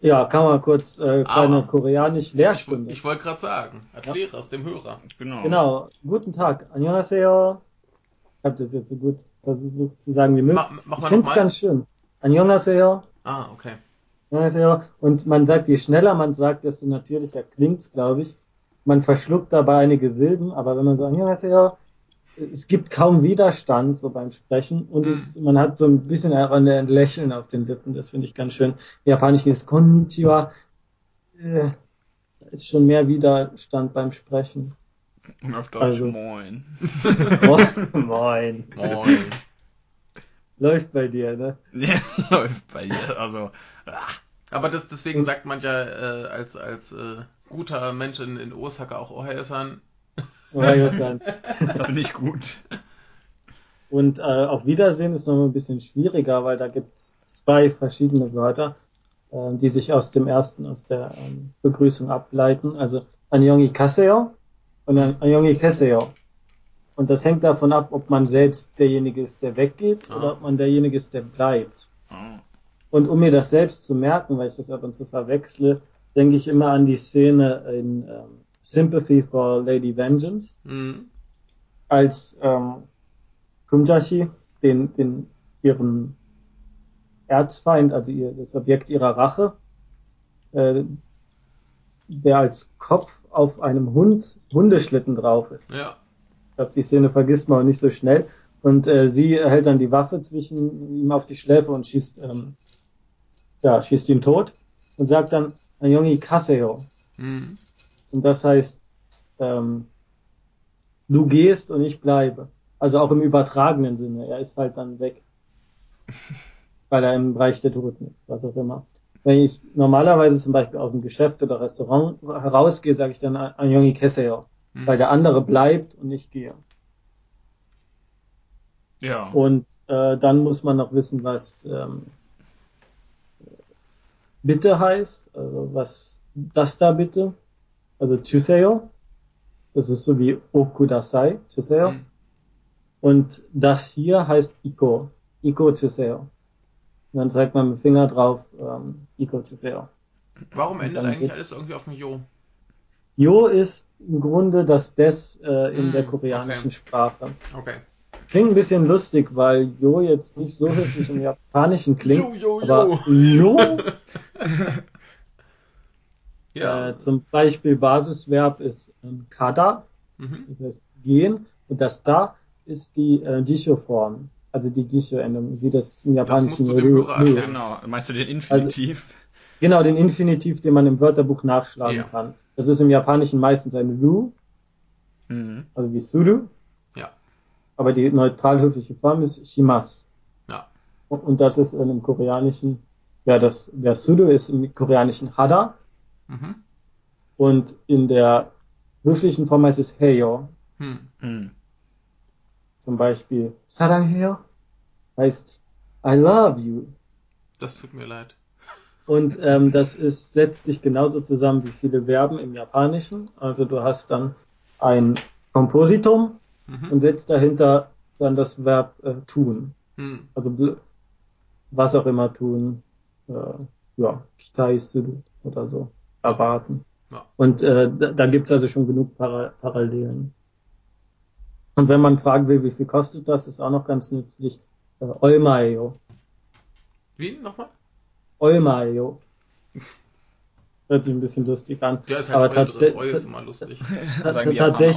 Speaker 1: Ja, kann man kurz äh, kleine
Speaker 2: Aber-
Speaker 1: koreanisch
Speaker 2: Ich,
Speaker 1: Lehrstunde.
Speaker 2: ich wollte gerade sagen, erkläre es dem Hörer.
Speaker 3: Genau.
Speaker 1: Genau. Guten Tag. Annyeonghaseyo. Ich habe das jetzt so gut versucht zu sagen wie möglich.
Speaker 2: Ma, mach
Speaker 1: ich
Speaker 2: mal
Speaker 1: finde es ganz schön. Annyeonghaseyo.
Speaker 2: Ah, okay.
Speaker 1: Annyeonghaseyo. Und man sagt, je schneller man sagt, desto natürlicher klingt's, glaube ich. Man verschluckt dabei einige Silben, aber wenn man so Annyeonghaseyo, es gibt kaum Widerstand so beim Sprechen und
Speaker 2: Mhm.
Speaker 1: es, man hat so ein bisschen ein ein Lächeln auf den Lippen, das finde ich ganz schön. Japanisch ist Konnichiwa, äh, da ist schon mehr Widerstand beim Sprechen.
Speaker 3: Und auf Deutsch
Speaker 1: Also-
Speaker 3: Moin. *laughs*
Speaker 1: Moin.
Speaker 2: Moin. *laughs*
Speaker 1: Läuft bei dir, ne? *laughs*
Speaker 3: Ja, läuft bei dir. Also, ah,
Speaker 2: Aber das, deswegen sagt man ja äh, als, als äh, guter Mensch in, in Osaka auch Ohayo-san.
Speaker 1: Ohayo-san. *laughs*
Speaker 3: das finde ich gut.
Speaker 1: Und äh, auf Wiedersehen ist noch ein bisschen schwieriger, weil da gibt es zwei verschiedene Wörter, äh, die sich aus dem ersten, aus der ähm, Begrüßung ableiten. Also Anyongi Kaseo und An- Anyongi Keseo. Und das hängt davon ab, ob man selbst derjenige ist, der weggeht
Speaker 2: Ah.
Speaker 1: oder ob man derjenige ist, der bleibt.
Speaker 3: Oh.
Speaker 1: Und um mir das selbst zu merken, weil ich das ab und zu verwechsle, denke ich immer an die Szene in ähm, Sympathy for Lady Vengeance,
Speaker 2: Mhm.
Speaker 1: als ähm, Kumjashi den, den ihren Erzfeind, also ihr, das Objekt ihrer Rache, äh, der als Kopf auf einem Hund, Hundeschlitten drauf ist.
Speaker 2: Ja.
Speaker 1: Ich glaube, die Szene vergisst man auch nicht so schnell. Und äh, sie hält dann die Waffe zwischen ihm auf die Schläfe und schießt, ähm, ja, schießt ihn tot und sagt dann Ayongi Kaseo.
Speaker 2: Mhm.
Speaker 1: Und das heißt, ähm, du gehst und ich bleibe. Also auch im übertragenen Sinne. Er ist halt dann weg. *laughs* Weil er im Bereich der Toten ist, was auch immer. Wenn ich normalerweise zum Beispiel aus dem Geschäft oder Restaurant herausgehe, sage ich dann Ayongi Keseo.
Speaker 2: Mhm.
Speaker 1: Weil der andere bleibt und ich gehe.
Speaker 3: Ja.
Speaker 1: Und äh, dann muss man noch wissen, was ähm, bitte heißt, also was das da bitte, also Chuseo, das ist so wie Okudasai, Chuseo,
Speaker 2: Mhm.
Speaker 1: und das hier heißt Iko, Iko Chuseo. Und dann zeigt man mit dem Finger drauf, ähm, Iko Chuseo.
Speaker 2: Warum endet eigentlich alles irgendwie auf dem Jo?
Speaker 1: Yo ist im Grunde das Des äh, in
Speaker 2: Mm,
Speaker 1: der koreanischen
Speaker 2: okay.
Speaker 1: Sprache.
Speaker 2: Okay.
Speaker 1: Klingt ein bisschen lustig, weil Yo jetzt nicht so höflich im *laughs* Japanischen klingt.
Speaker 2: Jo, jo,
Speaker 1: aber
Speaker 2: jo.
Speaker 1: Yo *laughs*
Speaker 2: Ja.
Speaker 1: Äh, zum Beispiel Basisverb ist ähm, kada,
Speaker 2: Mhm.
Speaker 1: das heißt gehen, und das da ist die äh, Jisho-Form, also die Jisho-Endung, wie das im Japanischen
Speaker 2: musst du dem Hörer erklären.
Speaker 3: Genau. Meinst du den Infinitiv?
Speaker 1: Genau, den Infinitiv, den man im Wörterbuch nachschlagen
Speaker 2: Ja.
Speaker 1: kann. Das ist im Japanischen meistens ein Ru,
Speaker 3: Mhm.
Speaker 1: also wie Suru,
Speaker 2: Ja.
Speaker 1: aber die neutral höfliche Form ist Shimas.
Speaker 2: Ja.
Speaker 1: Und, und das ist äh, im Koreanischen, ja, das, der Suru ist im Koreanischen Hada,
Speaker 2: Mhm.
Speaker 1: und in der höflichen Form heißt es Heyo.
Speaker 2: Hm.
Speaker 3: Mhm.
Speaker 1: Zum Beispiel Sarangheyo heißt I love you.
Speaker 2: Das tut mir leid.
Speaker 1: Und ähm, das ist, setzt sich genauso zusammen wie viele Verben im Japanischen. Also du hast dann ein Kompositum
Speaker 2: Mhm.
Speaker 1: und setzt dahinter dann das Verb äh, tun.
Speaker 2: Hm.
Speaker 1: Also was auch immer tun. Äh, ja, kitai suru oder so. Erwarten.
Speaker 2: Ja.
Speaker 1: Und äh, da, da gibt's also schon genug Para Parallelen. Und wenn man fragen will, wie viel kostet das, ist auch noch ganz nützlich. Äh, Olmayo.
Speaker 2: Wie? Nochmal?
Speaker 1: Olmayo. Hört sich ein bisschen lustig an.
Speaker 2: Ja, ist
Speaker 1: aber
Speaker 2: halt drin. ist immer lustig. *laughs*
Speaker 1: Tatsächlich,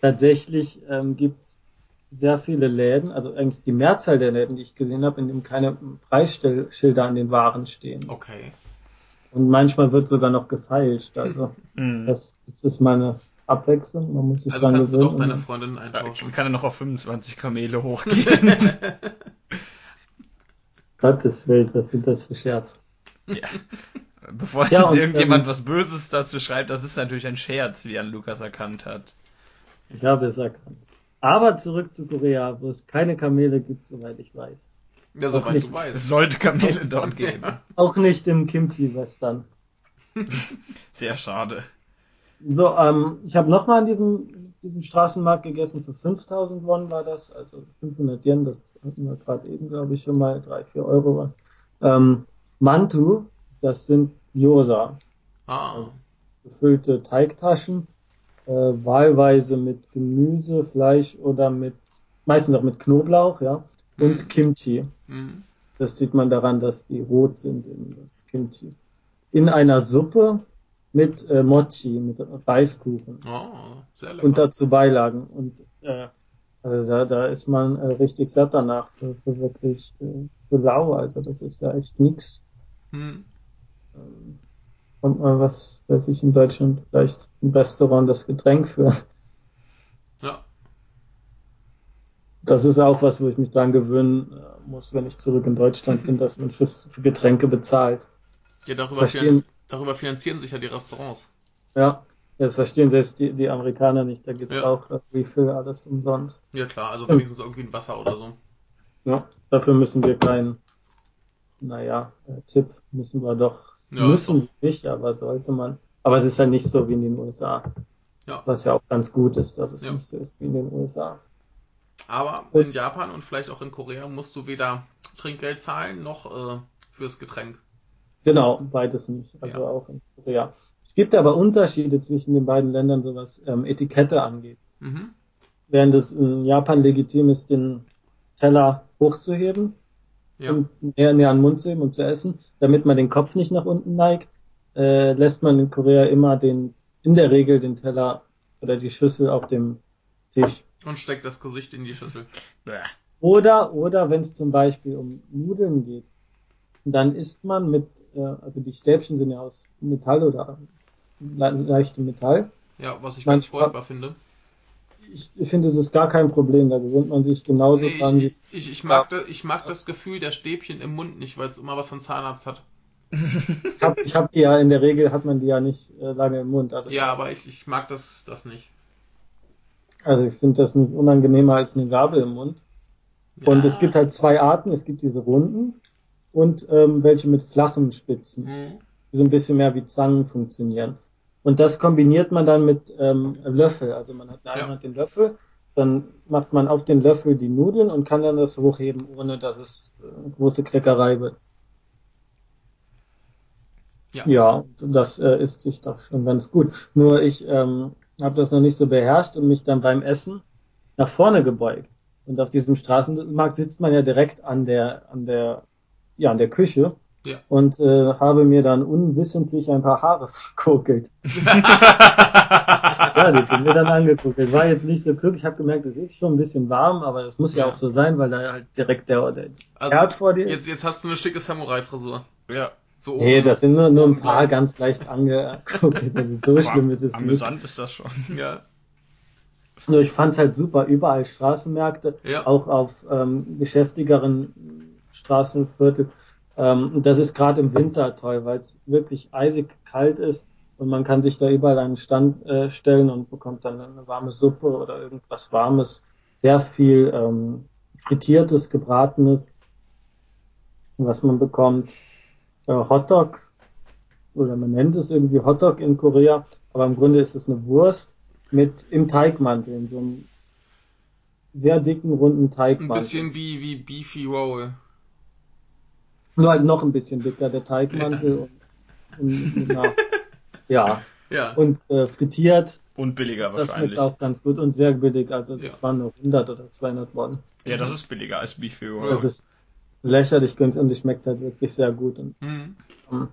Speaker 1: tatsächlich ähm, gibt's sehr viele Läden, also eigentlich die Mehrzahl der Läden, die ich gesehen habe, in denen keine Preisschilder an den Waren stehen.
Speaker 2: Okay.
Speaker 1: Und manchmal wird sogar noch gefeilscht. *laughs* Also
Speaker 3: Mhm.
Speaker 1: das, das ist meine Abwechslung. Man muss sich
Speaker 2: Also
Speaker 1: dran
Speaker 2: kannst du
Speaker 1: gewöhnen.
Speaker 2: doch deine
Speaker 1: und-
Speaker 2: Freundin
Speaker 3: Ja,
Speaker 2: eintauschen.
Speaker 3: kann er noch auf 25 Kamele *laughs* hochgehen. *laughs*
Speaker 1: Gottes Willen, was sind das für Scherz?
Speaker 3: ja. Bevor
Speaker 1: Ja,
Speaker 3: jetzt irgendjemand
Speaker 1: ähm,
Speaker 3: was Böses dazu schreibt, das ist natürlich ein Scherz, wie an Lukas erkannt hat.
Speaker 1: Ich habe es erkannt. Aber zurück zu Korea, wo es keine Kamele gibt, soweit ich weiß.
Speaker 2: Ja, soweit du
Speaker 3: Es
Speaker 2: weißt.
Speaker 3: sollte Kamele dort geben.
Speaker 1: Auch nicht im Kimchi-Western. *laughs*
Speaker 3: Sehr schade.
Speaker 1: So, ähm, ich habe nochmal an diesem, diesem Straßenmarkt gegessen. Für 5000 Won war das, also 500 Yen, das hatten wir gerade eben, glaube ich, schon mal, 3, 4 Euro was. Ähm, Mantu, das sind Gyoza,
Speaker 2: Ah,
Speaker 1: Also- gefüllte Teigtaschen, äh, wahlweise mit Gemüse, Fleisch oder mit, meistens auch mit Knoblauch, ja, und
Speaker 2: Mhm.
Speaker 1: Kimchi.
Speaker 2: mhm.
Speaker 1: Das sieht man daran, dass die rot sind in das Kimchi. In einer Suppe mit äh, Mochi, mit Reiskuchen
Speaker 2: oh, sehr lecker.
Speaker 1: und dazu Beilagen. Und äh, also da, da ist man äh, richtig satt danach für, für wirklich äh, für lau, also das ist ja echt nix.
Speaker 2: Hm.
Speaker 1: Ähm, kommt mal was, weiß ich, in Deutschland vielleicht im Restaurant das Getränk für.
Speaker 2: Ja,
Speaker 1: Das ist auch was, wo ich mich dran gewöhnen äh, muss, wenn ich zurück in Deutschland bin, dass man fürs, für Getränke bezahlt.
Speaker 2: ja darüber,
Speaker 1: Verstehen.
Speaker 2: darüber finanzieren sich ja die Restaurants.
Speaker 1: Ja, das verstehen selbst die, die Amerikaner nicht. Da gibt's
Speaker 2: Ja.
Speaker 1: auch Refill, alles umsonst.
Speaker 2: Ja klar, also
Speaker 1: Hm.
Speaker 2: wenigstens irgendwie ein Wasser oder so.
Speaker 1: Ja, dafür müssen wir keinen, naja, äh, Tipp müssen wir doch,
Speaker 2: Ja,
Speaker 1: müssen nicht, aber sollte man. Aber es ist halt nicht so wie in den USA.
Speaker 2: Ja.
Speaker 1: Was ja auch ganz gut ist, dass es
Speaker 2: Ja.
Speaker 1: nicht so ist wie in den USA.
Speaker 2: Aber
Speaker 1: Und-
Speaker 2: in Japan und vielleicht auch in Korea musst du weder Trinkgeld zahlen noch äh, fürs Getränk.
Speaker 1: Genau, beides nicht. Also
Speaker 2: Ja.
Speaker 1: auch in Korea. Es gibt aber Unterschiede zwischen den beiden Ländern, so was ähm, Etikette angeht.
Speaker 2: Mhm.
Speaker 1: Während es in Japan legitim ist, den Teller hochzuheben
Speaker 2: Ja.
Speaker 1: und näher, näher an den Mund zu heben, um zu essen, damit man den Kopf nicht nach unten neigt, äh, lässt man in Korea immer den, in der Regel den Teller oder die Schüssel auf dem Tisch.
Speaker 2: Und steckt das Gesicht in die Schüssel.
Speaker 1: Oder, oder wenn es zum Beispiel um Nudeln geht, dann isst man mit, äh, also die Stäbchen sind ja aus Metall oder le leichtem Metall.
Speaker 2: Ja, was ich
Speaker 1: Mein
Speaker 2: ganz furchtbar finde.
Speaker 1: Ich, ich finde, es ist gar kein Problem, da gewöhnt man sich genauso
Speaker 2: Nee,
Speaker 1: dran.
Speaker 2: ich, ich, ich, mag das, ich mag das Gefühl der Stäbchen im Mund nicht, weil es immer was von Zahnarzt hat.
Speaker 1: Ich habe ich hab die ja, in der Regel hat man die ja nicht äh, lange im Mund. Also,
Speaker 2: Ja, aber ich, ich mag das, das nicht.
Speaker 1: Also ich finde das nicht unangenehmer als eine Gabel im Mund. Und
Speaker 2: Ja.
Speaker 1: es gibt halt zwei Arten. Es gibt diese runden und ähm, welche mit flachen Spitzen.
Speaker 2: Hm.
Speaker 1: die so ein bisschen mehr wie Zangen funktionieren. Und das kombiniert man dann mit ähm, Löffel. Also man hat in einer
Speaker 2: Ja.
Speaker 1: Hand den Löffel, dann macht man auf den Löffel die Nudeln und kann dann das hochheben, ohne dass es äh, große Kleckerei wird.
Speaker 2: Ja.
Speaker 1: Ja, das äh, ist sich doch schon ganz gut. Nur ich ähm, habe das noch nicht so beherrscht und mich dann beim Essen nach vorne gebeugt. Und auf diesem Straßenmarkt sitzt man ja direkt an der, an der, ja, an der Küche
Speaker 2: Ja.
Speaker 1: und äh, habe mir dann unwissentlich ein paar Haare *laughs* verkokelt. *laughs* Ja, die sind mir dann angeguckt. War jetzt nicht so klug. Ich habe gemerkt, es ist schon ein bisschen warm, aber es muss ja,
Speaker 2: Ja.
Speaker 1: auch so sein, weil da halt direkt der, der
Speaker 2: Also,
Speaker 1: vor dir ist.
Speaker 2: jetzt, jetzt hast du eine schicke Samurai-Frisur.
Speaker 3: Ja,
Speaker 2: So
Speaker 1: Nee, das sind nur, nur ein paar ganz leicht angeguckt. *laughs* Also so schlimm ist es nicht.
Speaker 3: amüsant ist das schon.
Speaker 2: Ja.
Speaker 1: Nur ich fand's halt super, überall Straßenmärkte,
Speaker 2: Ja.
Speaker 1: auch auf ähm, geschäftigeren Straßenviertel. Ähm, und das ist gerade im Winter toll, weil es wirklich eisig kalt ist und man kann sich da überall einen Stand äh, stellen und bekommt dann eine warme Suppe oder irgendwas Warmes. Sehr viel ähm, frittiertes, gebratenes, was man bekommt. Äh, Hotdog, oder man nennt es irgendwie Hotdog in Korea, aber im Grunde ist es eine Wurst mit im Teigmantel, in so einem sehr dicken, runden
Speaker 2: Ein
Speaker 1: Teigmantel.
Speaker 2: bisschen wie, wie Beefy Roll.
Speaker 1: Nur halt noch ein bisschen dicker, der Teigmantel. Und, und, na, *laughs* ja,
Speaker 2: Ja.
Speaker 1: und äh, frittiert,
Speaker 3: Und billiger
Speaker 1: das
Speaker 3: wahrscheinlich.
Speaker 1: auch ganz gut und sehr billig. Also das
Speaker 2: Ja.
Speaker 1: waren nur 100 oder 200 Won.
Speaker 3: Ja, das ist billiger als Beef Hero.
Speaker 1: Das ist lächerlich günstig und es schmeckt halt wirklich sehr gut. Und,
Speaker 2: Hm.
Speaker 1: ähm,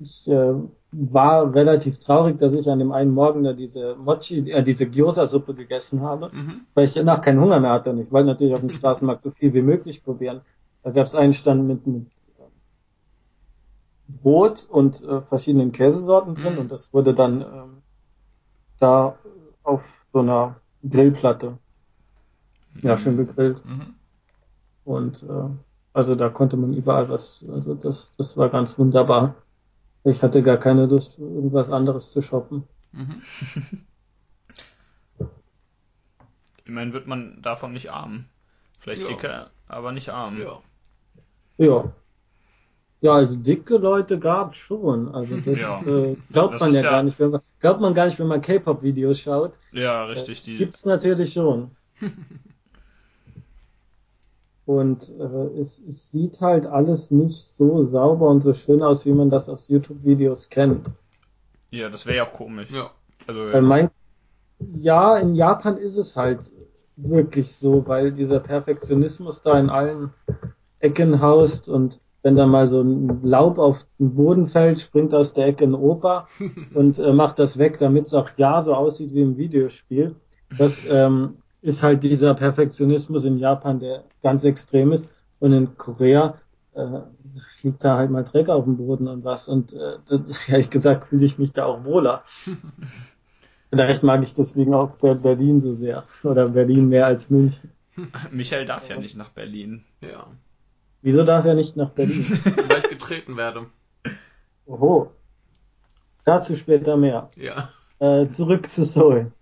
Speaker 1: ich äh, war relativ traurig, dass ich an dem einen Morgen da diese Mochi, äh, diese Gyoza-Suppe gegessen habe.
Speaker 2: Mhm.
Speaker 1: weil ich danach keinen Hunger mehr hatte. Und ich wollte natürlich auf dem *laughs* Straßenmarkt so viel wie möglich probieren. Da gab es einen Stand mit, mit ähm, Brot und äh, verschiedenen Käsesorten drin
Speaker 2: Mhm.
Speaker 1: und das wurde dann ähm, da auf so einer Grillplatte ja schön gegrillt
Speaker 3: Mhm.
Speaker 1: Und äh, also da konnte man überall was also das das war ganz wunderbar ich hatte gar keine Lust irgendwas anderes zu shoppen
Speaker 2: Mhm. *laughs*
Speaker 3: Immerhin wird man davon nicht arm. Vielleicht
Speaker 2: Ja.
Speaker 3: dicker, aber nicht arm.
Speaker 2: Ja.
Speaker 1: Ja. Ja, also dicke Leute gab's schon. Also das *laughs*
Speaker 3: Ja.
Speaker 1: äh, glaubt
Speaker 3: Das
Speaker 1: man ja,
Speaker 3: ja-
Speaker 1: gar nicht, wenn man glaubt man gar nicht, wenn man K-Pop-Videos schaut.
Speaker 3: Ja, richtig. Die,
Speaker 1: Gibt's natürlich schon. *laughs* Und äh, es, es sieht halt alles nicht so sauber und so schön aus, wie man das aus YouTube-Videos kennt.
Speaker 3: Ja, das wäre ja auch komisch.
Speaker 2: Ja.
Speaker 3: Also,
Speaker 1: Weil mein, ja, in Japan ist es halt wirklich so, weil dieser Perfektionismus da in allen Ecken haust und wenn da mal so ein Laub auf den Boden fällt, springt aus der Ecke ein Opa *laughs* und äh, macht das weg, damit es auch ja so aussieht wie im Videospiel. Das ähm, ist halt dieser Perfektionismus in Japan, der ganz extrem ist. Und in Korea äh, liegt da halt mal Dreck auf dem Boden und was. Und äh, das, *laughs* ehrlich gesagt fühle ich mich da auch wohler. *laughs* Vielleicht mag ich deswegen auch Berlin so sehr. Oder Berlin mehr als München. *laughs*
Speaker 3: Michael darf ja nicht nach Berlin.
Speaker 2: Ja.
Speaker 1: Wieso darf er nicht nach Berlin?
Speaker 2: Weil ich getreten werde.
Speaker 1: Oho. Dazu später mehr.
Speaker 2: Ja.
Speaker 1: Äh, zurück zu Soul.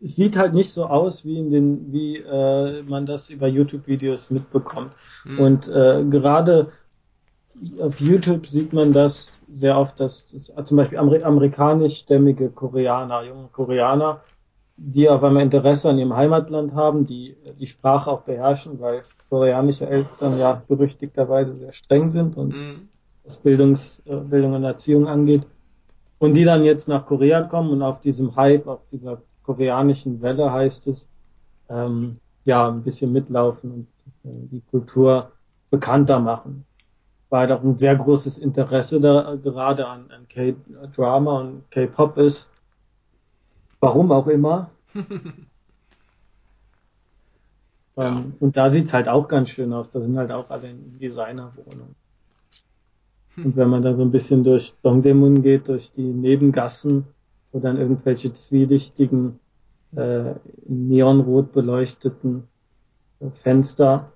Speaker 1: Es sieht halt nicht so aus, wie in den, wie äh, man das über YouTube-Videos mitbekommt.
Speaker 2: Hm.
Speaker 1: Und äh, gerade auf YouTube sieht man das sehr oft, dass das, zum Beispiel Amer amerikanischstämmige Koreaner, junge Koreaner, die auf einmal Interesse an ihrem Heimatland haben, die die Sprache auch beherrschen, weil koreanische Eltern ja berüchtigterweise sehr streng sind und
Speaker 2: Hm.
Speaker 1: was Bildungs, äh, Bildung und Erziehung angeht. Und die dann jetzt nach Korea kommen und auf diesem Hype, auf dieser koreanischen Welle heißt es, ähm, ja, ein bisschen mitlaufen und äh, die Kultur bekannter machen. Weil doch ein sehr großes Interesse da äh, gerade an, an K-Drama und K-Pop ist. Warum auch immer. *laughs*
Speaker 2: Ja.
Speaker 1: Ähm, und da sieht's halt auch ganz schön aus. Da sind halt auch alle in Designerwohnungen. *laughs* Und wenn man da so ein bisschen durch Dongdaemun geht, durch die Nebengassen, wo dann irgendwelche zwielichtigen, äh, neonrot beleuchteten äh, Fenster,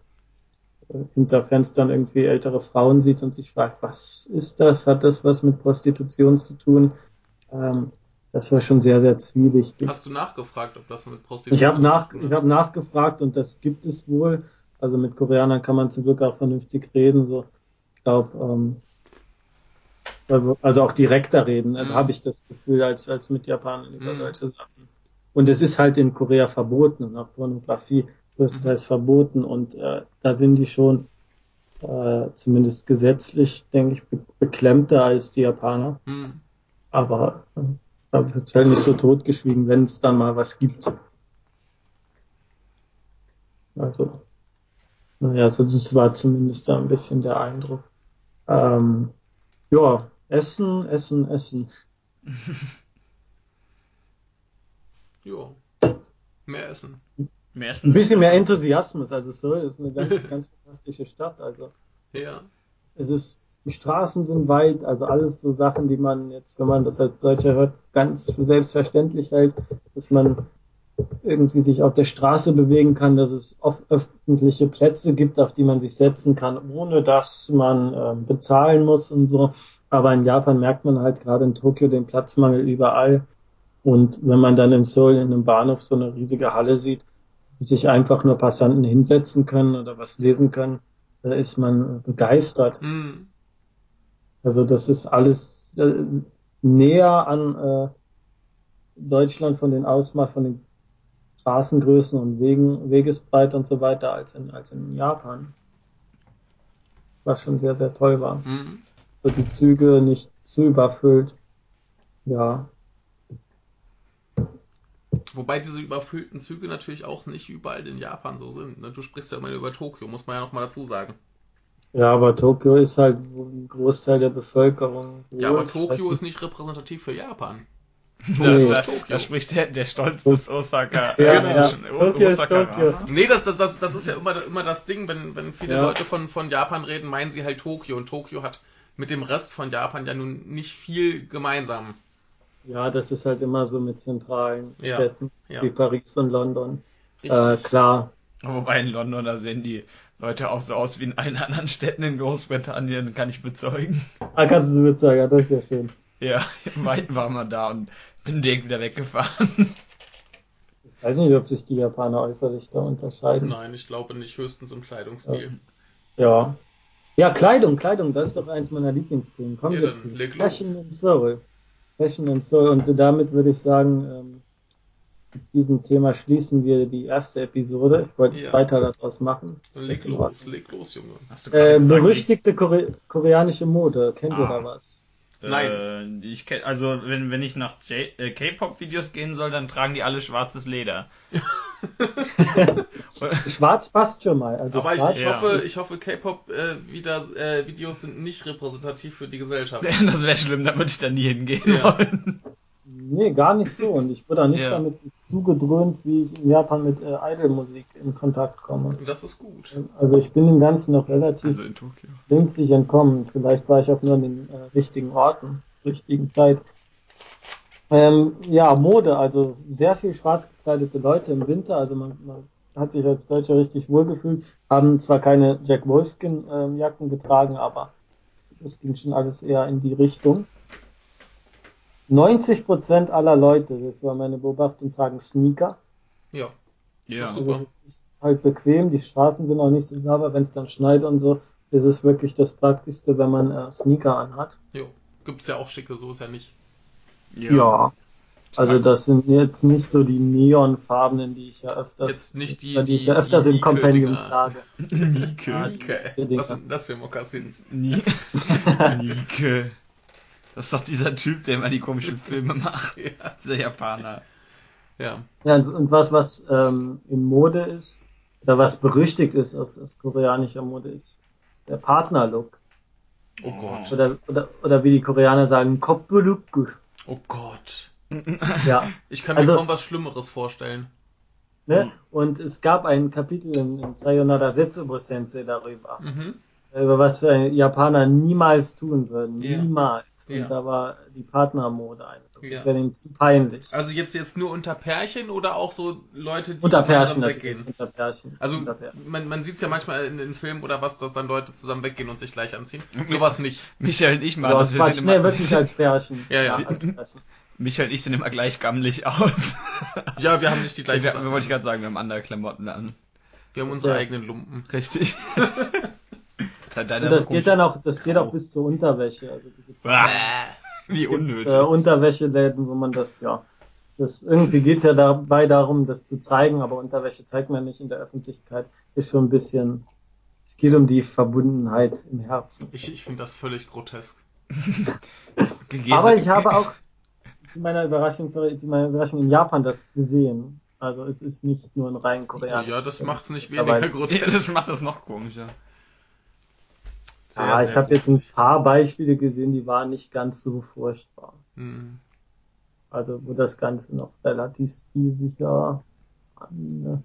Speaker 1: äh, hinter Fenstern irgendwie ältere Frauen sieht und sich fragt, was ist das? Hat das was mit Prostitution zu tun? Ähm, das war schon sehr, sehr zwielichtig.
Speaker 2: Hast du nachgefragt, ob das mit Prostitution
Speaker 1: Ich habe nach,
Speaker 2: zu tun
Speaker 1: ich
Speaker 2: hat?
Speaker 1: habe nachgefragt und das gibt es wohl. Also mit Koreanern kann man zum Glück auch vernünftig reden. So, ich glaube, ähm, also auch direkter reden. Also
Speaker 2: Mhm.
Speaker 1: habe ich das Gefühl als als mit Japanern über
Speaker 2: Mhm.
Speaker 1: solche Sachen. Und es ist halt in Korea verboten und auch Pornografie größtenteils verboten und äh, da sind die schon äh, zumindest gesetzlich, denke ich, be beklemmter als die Japaner.
Speaker 2: Hm.
Speaker 1: Aber äh, da wird halt nicht so totgeschwiegen, wenn es dann mal was gibt. Also, naja, also das war zumindest da ein bisschen der Eindruck. Ähm, ja, Essen, Essen, Essen. *laughs*
Speaker 2: Jo. Mehr essen.
Speaker 3: Im ersten
Speaker 1: Ein bisschen mehr Enthusiasmus, also so, ist eine *laughs* ganz, ganz fantastische Stadt. Also
Speaker 2: Ja.
Speaker 1: es ist, die Straßen sind weit, also alles so Sachen, die man jetzt, wenn man das als Deutscher hört, ganz für selbstverständlich hält, dass man irgendwie sich auf der Straße bewegen kann, dass es oft öffentliche Plätze gibt, auf die man sich setzen kann, ohne dass man ähm, bezahlen muss und so. Aber in Japan merkt man halt gerade in Tokio den Platzmangel überall. Und wenn man dann in Seoul in einem Bahnhof so eine riesige Halle sieht, und sich einfach nur Passanten hinsetzen können oder was lesen können, da ist man begeistert.
Speaker 2: Hm.
Speaker 1: Also das ist alles äh, näher an äh, Deutschland von den Ausmaß, von den Straßengrößen und Wegen, Wegesbreite und so weiter als in, als in Japan. Was schon sehr, sehr toll war.
Speaker 2: Hm.
Speaker 1: So die Züge nicht zu überfüllt. Ja.
Speaker 2: Wobei diese überfüllten Züge natürlich auch nicht überall in Japan so sind. Ne? Du sprichst ja immer über Tokio, muss man ja noch mal dazu sagen.
Speaker 1: Ja, aber Tokio ist halt, ein Großteil der Bevölkerung.
Speaker 2: Ja, aber Tokio ist nicht repräsentativ für Japan.
Speaker 3: Da, da, da spricht der, der Stolz des Osaka.
Speaker 1: Ja,
Speaker 3: äh,
Speaker 1: ja. Tokio ist
Speaker 3: Osaka.
Speaker 1: Tokio.
Speaker 2: Nee, das, das, das, das ist ja immer, immer das Ding, wenn, wenn viele
Speaker 1: Ja.
Speaker 2: Leute von, von Japan reden, meinen sie halt Tokio. Und Tokio hat mit dem Rest von Japan ja nun nicht viel gemeinsam.
Speaker 1: Ja, das ist halt immer so mit zentralen
Speaker 2: Ja,
Speaker 1: Städten
Speaker 2: ja.
Speaker 1: wie Paris und London. Äh, klar.
Speaker 3: Wobei in London, da sehen die Leute auch so aus wie in allen anderen Städten in Großbritannien, kann ich bezeugen.
Speaker 1: Ah, kannst du so bezeugen, das ist ja schön.
Speaker 3: Ja, *laughs* war, war mal da und bin direkt wieder weggefahren.
Speaker 1: Ich weiß nicht, ob sich die Japaner äußerlich da unterscheiden.
Speaker 2: Nein, ich glaube nicht, höchstens im Kleidungsstil.
Speaker 1: Ja. Ja, Kleidung, Kleidung, das ist doch eins meiner Lieblingsthemen. Kommen
Speaker 2: Ja,
Speaker 1: wir zu.
Speaker 2: leg los.
Speaker 1: Fashion and Soul. Fashion and Soul. Und damit würde ich sagen, ähm, mit diesem Thema schließen wir die erste Episode. Ich wollte
Speaker 2: Ja.
Speaker 1: zwei Teile daraus machen.
Speaker 2: Leg los, leg los, Junge.
Speaker 3: Hast du
Speaker 1: Äh,
Speaker 3: gesagt,
Speaker 1: berüchtigte Kore koreanische Mode. Kennt ihr
Speaker 3: Ah.
Speaker 1: da was?
Speaker 2: Nein.
Speaker 3: Äh, ich kenn, also wenn, wenn ich nach äh, K-Pop-Videos gehen soll, dann tragen die alle schwarzes Leder. *laughs* *laughs*
Speaker 1: Schwarz passt schon mal. Also
Speaker 2: Aber ich, ich
Speaker 3: Ja.
Speaker 2: hoffe, ich hoffe, K-Pop äh, äh, Videos sind nicht repräsentativ für die Gesellschaft. *laughs*
Speaker 3: das wäre schlimm, da würde ich da nie hingehen
Speaker 2: Ja.
Speaker 3: wollen.
Speaker 1: Nee, gar nicht so. Und ich wurde auch nicht
Speaker 3: Ja.
Speaker 1: damit so zugedröhnt, wie ich in Japan mit äh, Idol-Musik in Kontakt komme.
Speaker 2: Das ist gut.
Speaker 1: Also ich bin dem Ganzen noch relativ
Speaker 3: Also
Speaker 1: glimpflich entkommen. Vielleicht war ich auch nur an den äh, richtigen Orten, zur richtigen Zeit. Ähm, ja, Mode, also sehr viel schwarz gekleidete Leute im Winter, also man, man hat sich als Deutscher richtig wohlgefühlt, haben zwar keine Jack Wolfskin ähm, Jacken getragen, aber das ging schon alles eher in die Richtung. 90% aller Leute, das war meine Beobachtung, tragen Sneaker.
Speaker 2: Ja.
Speaker 3: Ja.
Speaker 2: So.
Speaker 1: Also
Speaker 2: Super.
Speaker 1: das ist halt bequem, die Straßen sind auch nicht so sauber, wenn es dann schneit und so. Ist wirklich das Praktischste, wenn man äh, Sneaker anhat.
Speaker 2: Jo. Gibt's ja auch schicke, so ist ja nicht.
Speaker 1: Ja. Also das sind jetzt nicht so die neonfarbenen, die ich ja öfters,
Speaker 2: Jetzt nicht die,
Speaker 1: die,
Speaker 2: die,
Speaker 1: ich ja öfters im
Speaker 2: Nike-Dinger.
Speaker 1: Compendium *laughs* trage.
Speaker 3: Nike.
Speaker 2: Nike. Was sind das für Mokassins?
Speaker 3: Ni Nike. *laughs* Das ist doch dieser Typ, der immer die komischen *laughs* Filme macht.
Speaker 2: Ja.
Speaker 3: Dieser Japaner.
Speaker 2: Ja.
Speaker 1: Ja, und, und was, was ähm, in Mode ist, oder was berüchtigt ist aus, aus koreanischer Mode, ist der Partnerlook.
Speaker 2: Oh Gott.
Speaker 1: Oder, oder, oder wie die Koreaner sagen, Koppelukku.
Speaker 2: Oh Gott. *laughs*
Speaker 1: Ja.
Speaker 2: Ich kann mir
Speaker 1: Also-
Speaker 2: kaum was Schlimmeres vorstellen.
Speaker 1: Ne?
Speaker 2: Mhm.
Speaker 1: Und es gab ein Kapitel in, in Sayonara Setsubo Sensei darüber,
Speaker 2: Mhm.
Speaker 1: über was äh, Japaner niemals tun würden.
Speaker 2: Ja.
Speaker 1: Niemals. Und
Speaker 2: Ja.
Speaker 1: da war die Partnermode eine. Das
Speaker 2: Ja.
Speaker 1: wäre ihnen zu peinlich.
Speaker 2: Also jetzt jetzt nur unter Pärchen oder auch so Leute, die
Speaker 1: Unter Pärchen natürlich.
Speaker 2: weggehen?
Speaker 1: Unter Pärchen.
Speaker 2: Also
Speaker 1: unter Pärchen.
Speaker 2: man, man sieht es ja manchmal in, in Filmen oder was, dass dann Leute zusammen weggehen und sich gleich anziehen. Sowas nicht.
Speaker 3: Michael und ich
Speaker 1: So,
Speaker 3: machen
Speaker 1: aus
Speaker 3: das. Wir sind
Speaker 1: nee,
Speaker 3: immer,
Speaker 1: wirklich als Pärchen. *laughs*
Speaker 2: Ja, ja.
Speaker 1: als Pärchen.
Speaker 3: Michael und ich sind immer gleich gammelig aus.
Speaker 2: Ja, wir haben nicht die gleichen
Speaker 3: wir, wollte ich gerade sagen, wir haben andere Klamotten an.
Speaker 2: Wir haben unsere
Speaker 1: Ja.
Speaker 2: eigenen Lumpen.
Speaker 3: Richtig. *laughs* Da deiner
Speaker 1: Und das geht dann auch, das geht auch bis zur Unterwäsche. Also diese *laughs*
Speaker 3: Wie unnötig.
Speaker 1: äh, Unterwäscheläden, wo man das, ja, das irgendwie geht ja dabei darum, das zu zeigen, aber Unterwäsche zeigt man nicht in der Öffentlichkeit. Ist schon ein bisschen, es geht um die Verbundenheit im Herzen.
Speaker 2: Ich, ich finde das völlig grotesk. *laughs*
Speaker 1: Aber ich habe auch zu meiner Überraschung, sorry, zu meiner Überraschung in Japan das gesehen. Also es ist nicht nur ein rein koreanischer.
Speaker 2: Ja, das macht's nicht
Speaker 1: Aber-
Speaker 2: weniger
Speaker 3: Ja,
Speaker 2: grotesk. *laughs*
Speaker 3: das macht das noch komischer.
Speaker 2: Sehr,
Speaker 1: ah, ich habe jetzt ein paar Beispiele gesehen, die waren nicht ganz so furchtbar.
Speaker 2: Hm.
Speaker 1: Also wo das Ganze noch relativ stilsicher an, ne?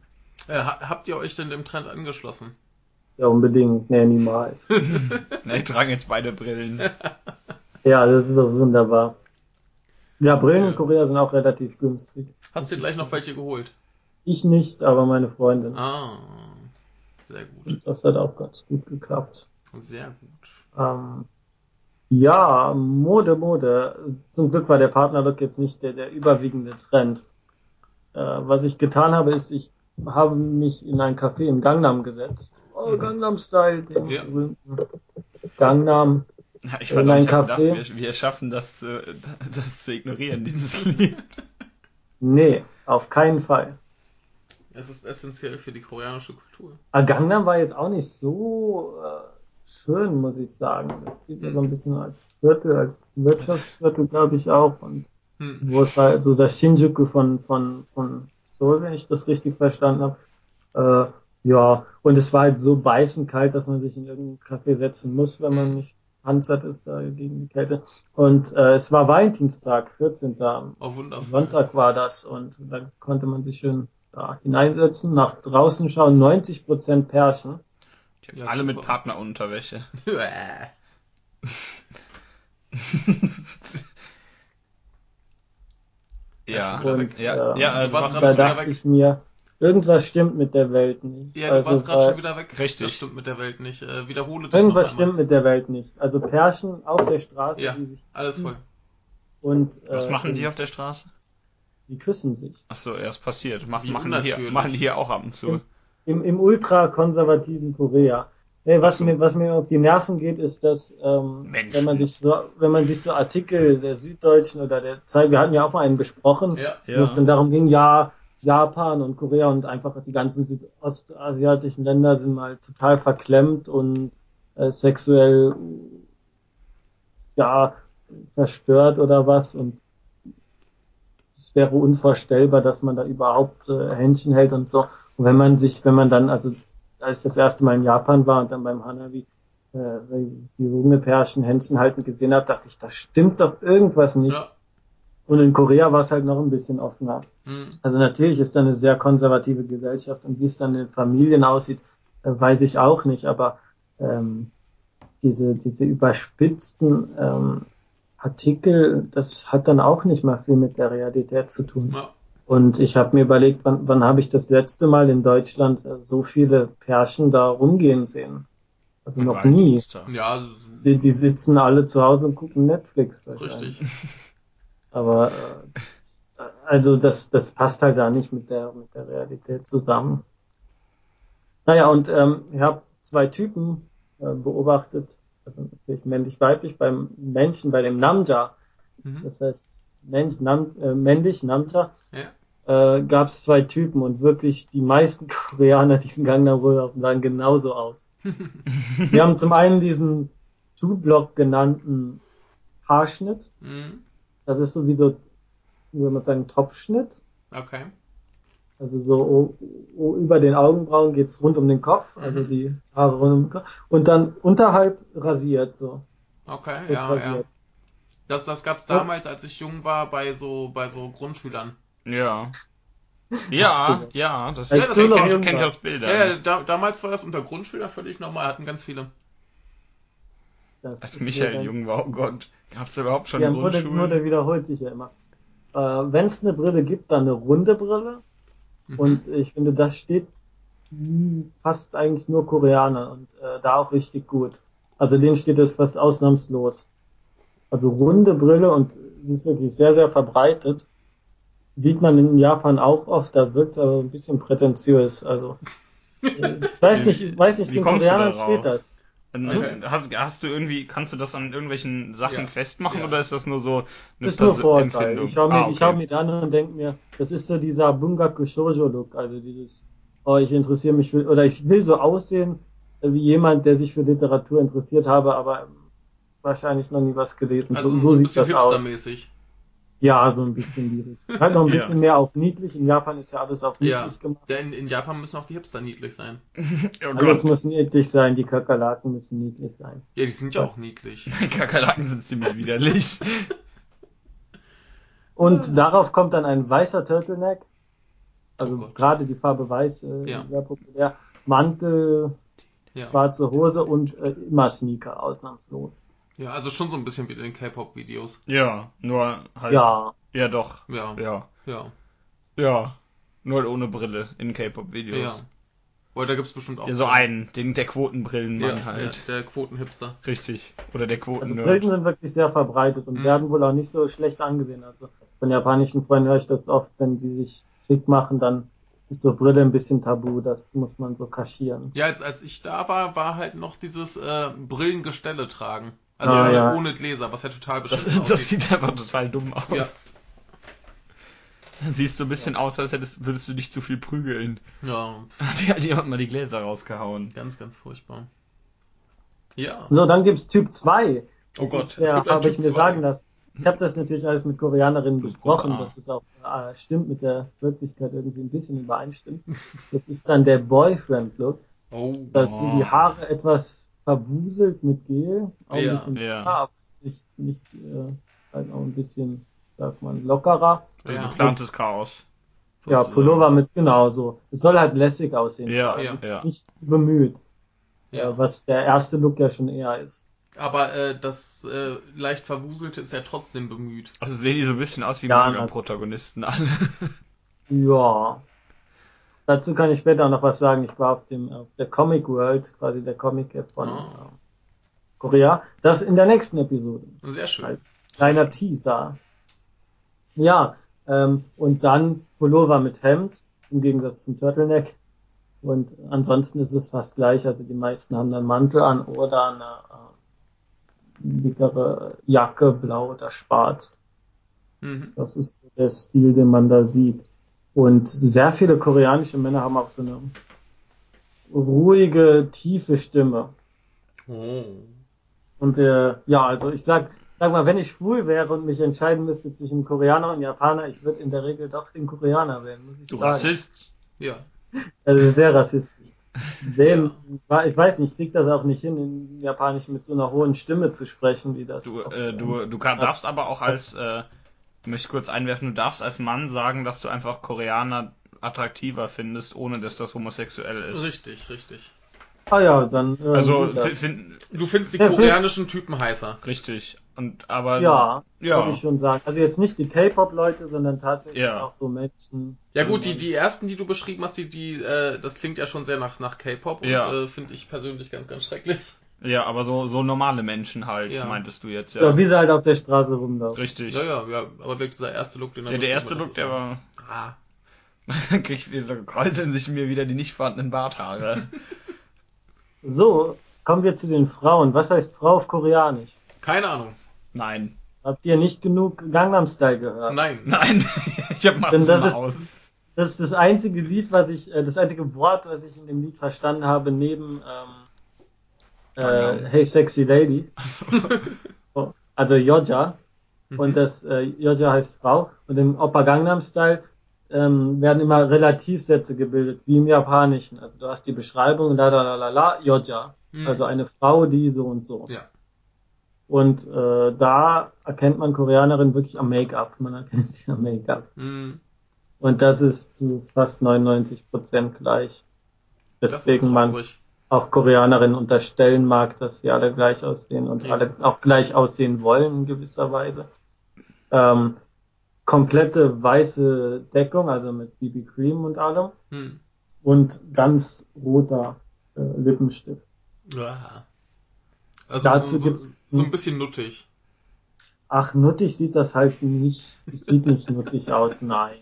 Speaker 2: Äh, ha- habt ihr euch denn dem Trend angeschlossen?
Speaker 1: Ja, unbedingt. Nee, niemals. *laughs* *laughs*
Speaker 3: Na, die tragen jetzt beide Brillen.
Speaker 1: ja, das ist doch wunderbar. Ja, Brillen
Speaker 2: Ja.
Speaker 1: in Korea sind auch relativ günstig.
Speaker 2: Hast dir gleich noch welche geholt?
Speaker 1: Ich nicht, aber meine Freundin.
Speaker 2: Ah, sehr gut.
Speaker 1: Und Das hat auch ganz gut geklappt.
Speaker 2: Sehr gut.
Speaker 1: Ähm, ja, Mode, Mode. Zum Glück war der Partnerlook jetzt nicht der, der überwiegende Trend. Äh, was ich getan habe, ist, ich habe mich in ein Café in Gangnam gesetzt. Oh,
Speaker 2: Mhm.
Speaker 1: Gangnam Style, den
Speaker 2: Ja.
Speaker 1: berühmten Gangnam.
Speaker 3: Ja, ich
Speaker 1: In
Speaker 3: fand auch,
Speaker 1: ein
Speaker 3: ich hab gedacht,
Speaker 1: Café.
Speaker 3: wir, wir schaffen das, äh, *laughs* das zu ignorieren, dieses *laughs* Lied.
Speaker 1: Nee, auf keinen Fall.
Speaker 2: Es ist essentiell für die koreanische Kultur.
Speaker 1: Aber Gangnam war jetzt auch nicht so äh, schön, muss ich sagen. Das geht ja so ein bisschen als Viertel, als Wirtschaftsviertel, glaube ich auch. Und
Speaker 2: Hm.
Speaker 1: wo es halt so das Shinjuku von, von, von Seoul, wenn ich das richtig verstanden habe. Äh, ja, und es war halt so beißend kalt, dass man sich in irgendein Café setzen muss, wenn man nicht panzert ist äh, gegen die Kälte. Und äh, es war Valentinstag, 14. am
Speaker 2: Oh, wundervoll.
Speaker 1: Sonntag war das und da konnte man sich schön da hineinsetzen, nach draußen schauen, 90% Pärchen.
Speaker 2: Ja,
Speaker 3: alle mit
Speaker 2: super.
Speaker 3: Partnerunterwäsche. *laughs* Ja,
Speaker 1: Und,
Speaker 2: weg.
Speaker 3: ja,
Speaker 1: äh,
Speaker 3: ja,
Speaker 2: Du warst
Speaker 1: Da
Speaker 2: schon wieder weg.
Speaker 1: ich mir, irgendwas stimmt mit der Welt nicht.
Speaker 2: ja, du
Speaker 1: Also,
Speaker 2: warst gerade schon wieder weg.
Speaker 3: Richtig.
Speaker 2: Das stimmt mit der Welt nicht. Äh, wiederhole dich
Speaker 1: Irgendwas stimmt mit der Welt nicht. Also Pärchen auf der Straße,
Speaker 2: Ja,
Speaker 1: die sich
Speaker 2: Alles voll.
Speaker 1: und
Speaker 3: Was
Speaker 1: äh,
Speaker 3: machen die auf der Straße?
Speaker 1: Die küssen sich.
Speaker 3: Ach so, ja, es passiert. Mach, machen, die hier, machen die hier auch ab und zu.
Speaker 1: Im, im ultrakonservativen Korea. Hey, was
Speaker 3: so.
Speaker 1: mir was mir auf die Nerven geht, ist, dass ähm,
Speaker 3: Menschen.
Speaker 1: wenn man sich so wenn man sich so Artikel der Süddeutschen oder der Zeit, wir hatten ja auch mal einen besprochen,
Speaker 2: Ja.
Speaker 3: Ja.
Speaker 1: wo es dann darum ging, ja, Japan und Korea und einfach die ganzen südostasiatischen Länder sind mal total verklemmt und äh, sexuell ja verstört oder was und es wäre unvorstellbar, dass man da überhaupt äh, Händchen hält und so. Und wenn man sich, wenn man dann, also als ich das erste Mal in Japan war und dann beim Hanabi äh, die junge Pärchen Händchen halten gesehen habe, dachte ich, da stimmt doch irgendwas nicht. Ja. Und in Korea war es halt noch ein bisschen offener. Mhm. Also natürlich ist da eine sehr konservative Gesellschaft und wie es dann in Familien aussieht, äh, weiß ich auch nicht, aber ähm, diese, diese überspitzten ähm, Artikel, das hat dann auch nicht mal viel mit der Realität zu tun. Ja. Und ich habe mir überlegt, wann, wann habe ich das letzte Mal in Deutschland äh, so viele Pärchen da rumgehen sehen? Also noch nie. Ja, die, die sitzen alle zu Hause und gucken Netflix wahrscheinlich. Richtig. *laughs* Aber äh, also das, das passt halt da nicht mit der mit der Realität zusammen. Naja, und ähm, ich habe zwei Typen äh, beobachtet, also natürlich männlich-weiblich, beim Menschen, bei dem Namja, mhm. das heißt Mensch, Nam, äh, männlich, Namja, ja. äh, gab es zwei Typen und wirklich die meisten *laughs* Koreaner, die diesen Gangnam Roll sahen genauso aus. *laughs* Wir haben zum einen diesen Two-Block genannten Haarschnitt. Mhm. Das ist sowieso, wie soll man sagen, Topfschnitt.
Speaker 2: Okay.
Speaker 1: Also so oh, oh, über den Augenbrauen geht's rund um den Kopf, also mhm. die Haare rund um den Kopf. Und dann unterhalb rasiert so.
Speaker 2: Okay, ja, rasiert. ja. Das, das gab's damals, als ich jung war, bei so, bei so Grundschülern.
Speaker 3: Ja. *laughs* Ja, ja, das, ja, das kenne ich, kenn ich aus Bildern.
Speaker 2: Ja, da, damals war das unter Grundschüler völlig normal, hatten ganz viele.
Speaker 3: Das Als Michael jung war, oh Gott, gab's überhaupt schon
Speaker 1: ja, Grundschulen? Nur der wiederholt sich ja immer. Äh, Wenn es eine Brille gibt, dann eine runde Brille. Mhm. Und ich finde, das steht fast eigentlich nur Koreaner und äh, da auch richtig gut. Also denen steht es fast ausnahmslos. Also runde Brille und sie ist wirklich sehr, sehr verbreitet. Sieht man in Japan auch oft, da wirkt es aber ein bisschen prätentiös. Also *laughs* ich weiß nicht, weiß nicht,
Speaker 3: den Koreanern steht das. Okay. Hast, hast, du irgendwie, kannst du das an irgendwelchen Sachen ja. festmachen ja. oder ist das nur so
Speaker 1: eine ist nur Vorurteil. Empfindung? Ich schaue mir, ah, okay. ich schau mir an und denke mir, das ist so dieser Bungaku Shoujo Look, also dieses, oh, ich interessiere mich für, oder ich will so aussehen wie jemand, der sich für Literatur interessiert habe, aber wahrscheinlich noch nie was gelesen.
Speaker 2: Also so, so, so sieht das aus.
Speaker 1: Ja, so ein bisschen niedlich. Halt noch ein bisschen ja. mehr auf niedlich. In Japan ist ja alles auf niedlich
Speaker 2: ja. gemacht. Ja, in, in, Japan müssen auch die Hipster niedlich sein. *laughs*
Speaker 1: oh alles muss niedlich sein, die Kakerlaken müssen niedlich sein.
Speaker 2: Ja, die sind ja auch niedlich. *laughs*
Speaker 3: Die Kakerlaken sind ziemlich widerlich. *laughs*
Speaker 1: Und darauf kommt dann ein weißer Turtleneck. Also oh gerade die Farbe weiß äh, ja. sehr populär. Mantel, schwarze Hose und äh, immer Sneaker, ausnahmslos.
Speaker 2: Ja, also schon so ein bisschen wie in den K-Pop-Videos.
Speaker 3: Ja, nur halt.
Speaker 1: Ja.
Speaker 3: Ja, doch.
Speaker 2: Ja.
Speaker 3: Ja.
Speaker 2: Ja.
Speaker 3: Ja. Nur halt ohne Brille in K-Pop-Videos. Ja.
Speaker 2: Oder da gibt's bestimmt auch.
Speaker 3: Ja, so einen, den, der Quotenbrillenmann
Speaker 2: ja,
Speaker 3: halt.
Speaker 2: Ja, der Quotenhipster.
Speaker 3: Richtig. Oder der Quoten.
Speaker 1: Also Brillen sind wirklich sehr verbreitet und mhm. werden wohl auch nicht so schlecht angesehen. Also von japanischen Freunden höre ich das oft, wenn die sich schick machen, dann ist so Brille ein bisschen tabu, das muss man so kaschieren.
Speaker 2: Ja, als, als ich da war, war halt noch dieses äh, Brillengestelle tragen. Also ah, ja. ohne Gläser, was ja total
Speaker 3: beschissen *laughs* das, das sieht einfach total dumm aus. Ja. Siehst so ein bisschen ja. aus, als hättest, würdest du dich zu viel prügeln.
Speaker 2: Ja. *laughs*
Speaker 3: Die hat jemand mal die Gläser rausgehauen.
Speaker 2: Ganz, ganz furchtbar. Ja.
Speaker 1: So, dann gibt's Typ 2.
Speaker 2: Das oh Gott,
Speaker 1: ja, habe ich mir 2. sagen lassen. Ich habe das natürlich alles mit Koreanerinnen besprochen, dass es auch äh, stimmt, mit der Wirklichkeit irgendwie ein bisschen übereinstimmt. Das ist dann der Boyfriend-Look. Oh. Da sind die Haare etwas verbuselt mit Gel, auch ja, ein bisschen ja. aber nicht, nicht äh, halt auch ein bisschen, sagt man, lockerer.
Speaker 3: Also ja. geplantes Chaos.
Speaker 1: Ja, Pullover mit, genau so. Es soll halt lässig aussehen.
Speaker 3: Ja, ja, ja.
Speaker 1: Nicht bemüht. Ja. Äh, was der erste Look ja schon eher ist.
Speaker 2: Aber äh, das äh, leicht verwuselte ist ja trotzdem bemüht.
Speaker 3: Also sehen die so ein bisschen aus wie ja, Protagonisten alle. *laughs*
Speaker 1: ja. Dazu kann ich später noch was sagen. Ich war auf dem auf der Comic World, quasi der Comic App von oh. Korea. Das in der nächsten Episode.
Speaker 2: Sehr schön.
Speaker 1: Als kleiner Teaser. Ja, ähm, und dann Pullover mit Hemd, im Gegensatz zum Turtleneck. Und ansonsten ist es fast gleich. Also die meisten haben dann Mantel an oder eine äh, dickere Jacke, blau oder schwarz. Mhm. Das ist der Stil, den man da sieht. Und sehr viele koreanische Männer haben auch so eine ruhige, tiefe Stimme. Oh. Und äh, ja, also ich sag, sag mal, wenn ich schwul wäre und mich entscheiden müsste zwischen Koreaner und Japaner, ich würde in der Regel doch den Koreaner wählen. Muss ich
Speaker 3: du sagen. Rassist?
Speaker 2: Ja.
Speaker 1: Also sehr rassistisch. Sehr, ja. Ich weiß nicht, ich krieg das auch nicht hin, in Japanisch mit so einer hohen Stimme zu sprechen, wie das.
Speaker 3: Du, äh, du, du kann, darfst aber auch als, äh, möchte kurz einwerfen, du darfst als Mann sagen, dass du einfach Koreaner attraktiver findest, ohne dass das homosexuell ist.
Speaker 2: Richtig, richtig.
Speaker 1: Ah ja, dann.
Speaker 3: Äh, also find,
Speaker 2: du findest die koreanischen Typen heißer.
Speaker 3: Richtig. Und aber
Speaker 1: ja, ja. würde ich schon sagen. Also jetzt nicht die K-Pop-Leute, sondern tatsächlich ja. auch so Menschen.
Speaker 2: Ja gut, die die ersten, die du beschrieben hast, die die äh, das klingt ja schon sehr nach nach K-Pop und ja. äh, finde ich persönlich ganz ganz schrecklich.
Speaker 3: Ja, aber so so normale Menschen halt, ja. meintest du jetzt
Speaker 1: ja. Ja, wie sie halt auf der Straße rumlaufen.
Speaker 3: Richtig.
Speaker 2: Ja, ja, ja, aber wirklich dieser erste Look,
Speaker 3: den er Ja, der erste Look, der war. Ah. *laughs* Dann krieg wieder, kräuseln sich mir wieder die nicht vorhandenen Barthaare. *laughs*
Speaker 1: so, kommen wir zu den Frauen. Was heißt Frau auf Koreanisch?
Speaker 2: Keine Ahnung.
Speaker 3: Nein.
Speaker 1: Habt ihr nicht genug Gangnam Style gehört?
Speaker 2: Nein.
Speaker 3: Nein. *laughs* ich hab mal
Speaker 1: das aus. Ist, das ist das einzige Lied, was ich, äh, das einzige Wort, was ich in dem Lied verstanden habe, neben ähm, äh, Hey Sexy Lady. *laughs* also Yoja. Mhm. Und das äh, Yoja heißt Frau. Und im Oppa Gangnam Style ähm, werden immer Relativsätze gebildet, wie im Japanischen. Also du hast die Beschreibung, la la la la la, Yoja. Mhm. Also eine Frau, die so und so.
Speaker 2: Ja.
Speaker 1: Und äh, da erkennt man Koreanerin wirklich am Make-up. Man erkennt sie am Make-up. Mhm. Und das ist zu fast 99 Prozent gleich. Deswegen man auch Koreanerinnen unterstellen mag, dass sie alle gleich aussehen und ja. alle auch gleich aussehen wollen in gewisser Weise. Ähm, komplette weiße Deckung, also mit BB Cream und allem. Hm. Und ganz roter äh, Lippenstift.
Speaker 2: Ja. Also Dazu so, so, so ein bisschen nuttig.
Speaker 1: Ach, nuttig sieht das halt nicht, sieht nicht nuttig aus, nein.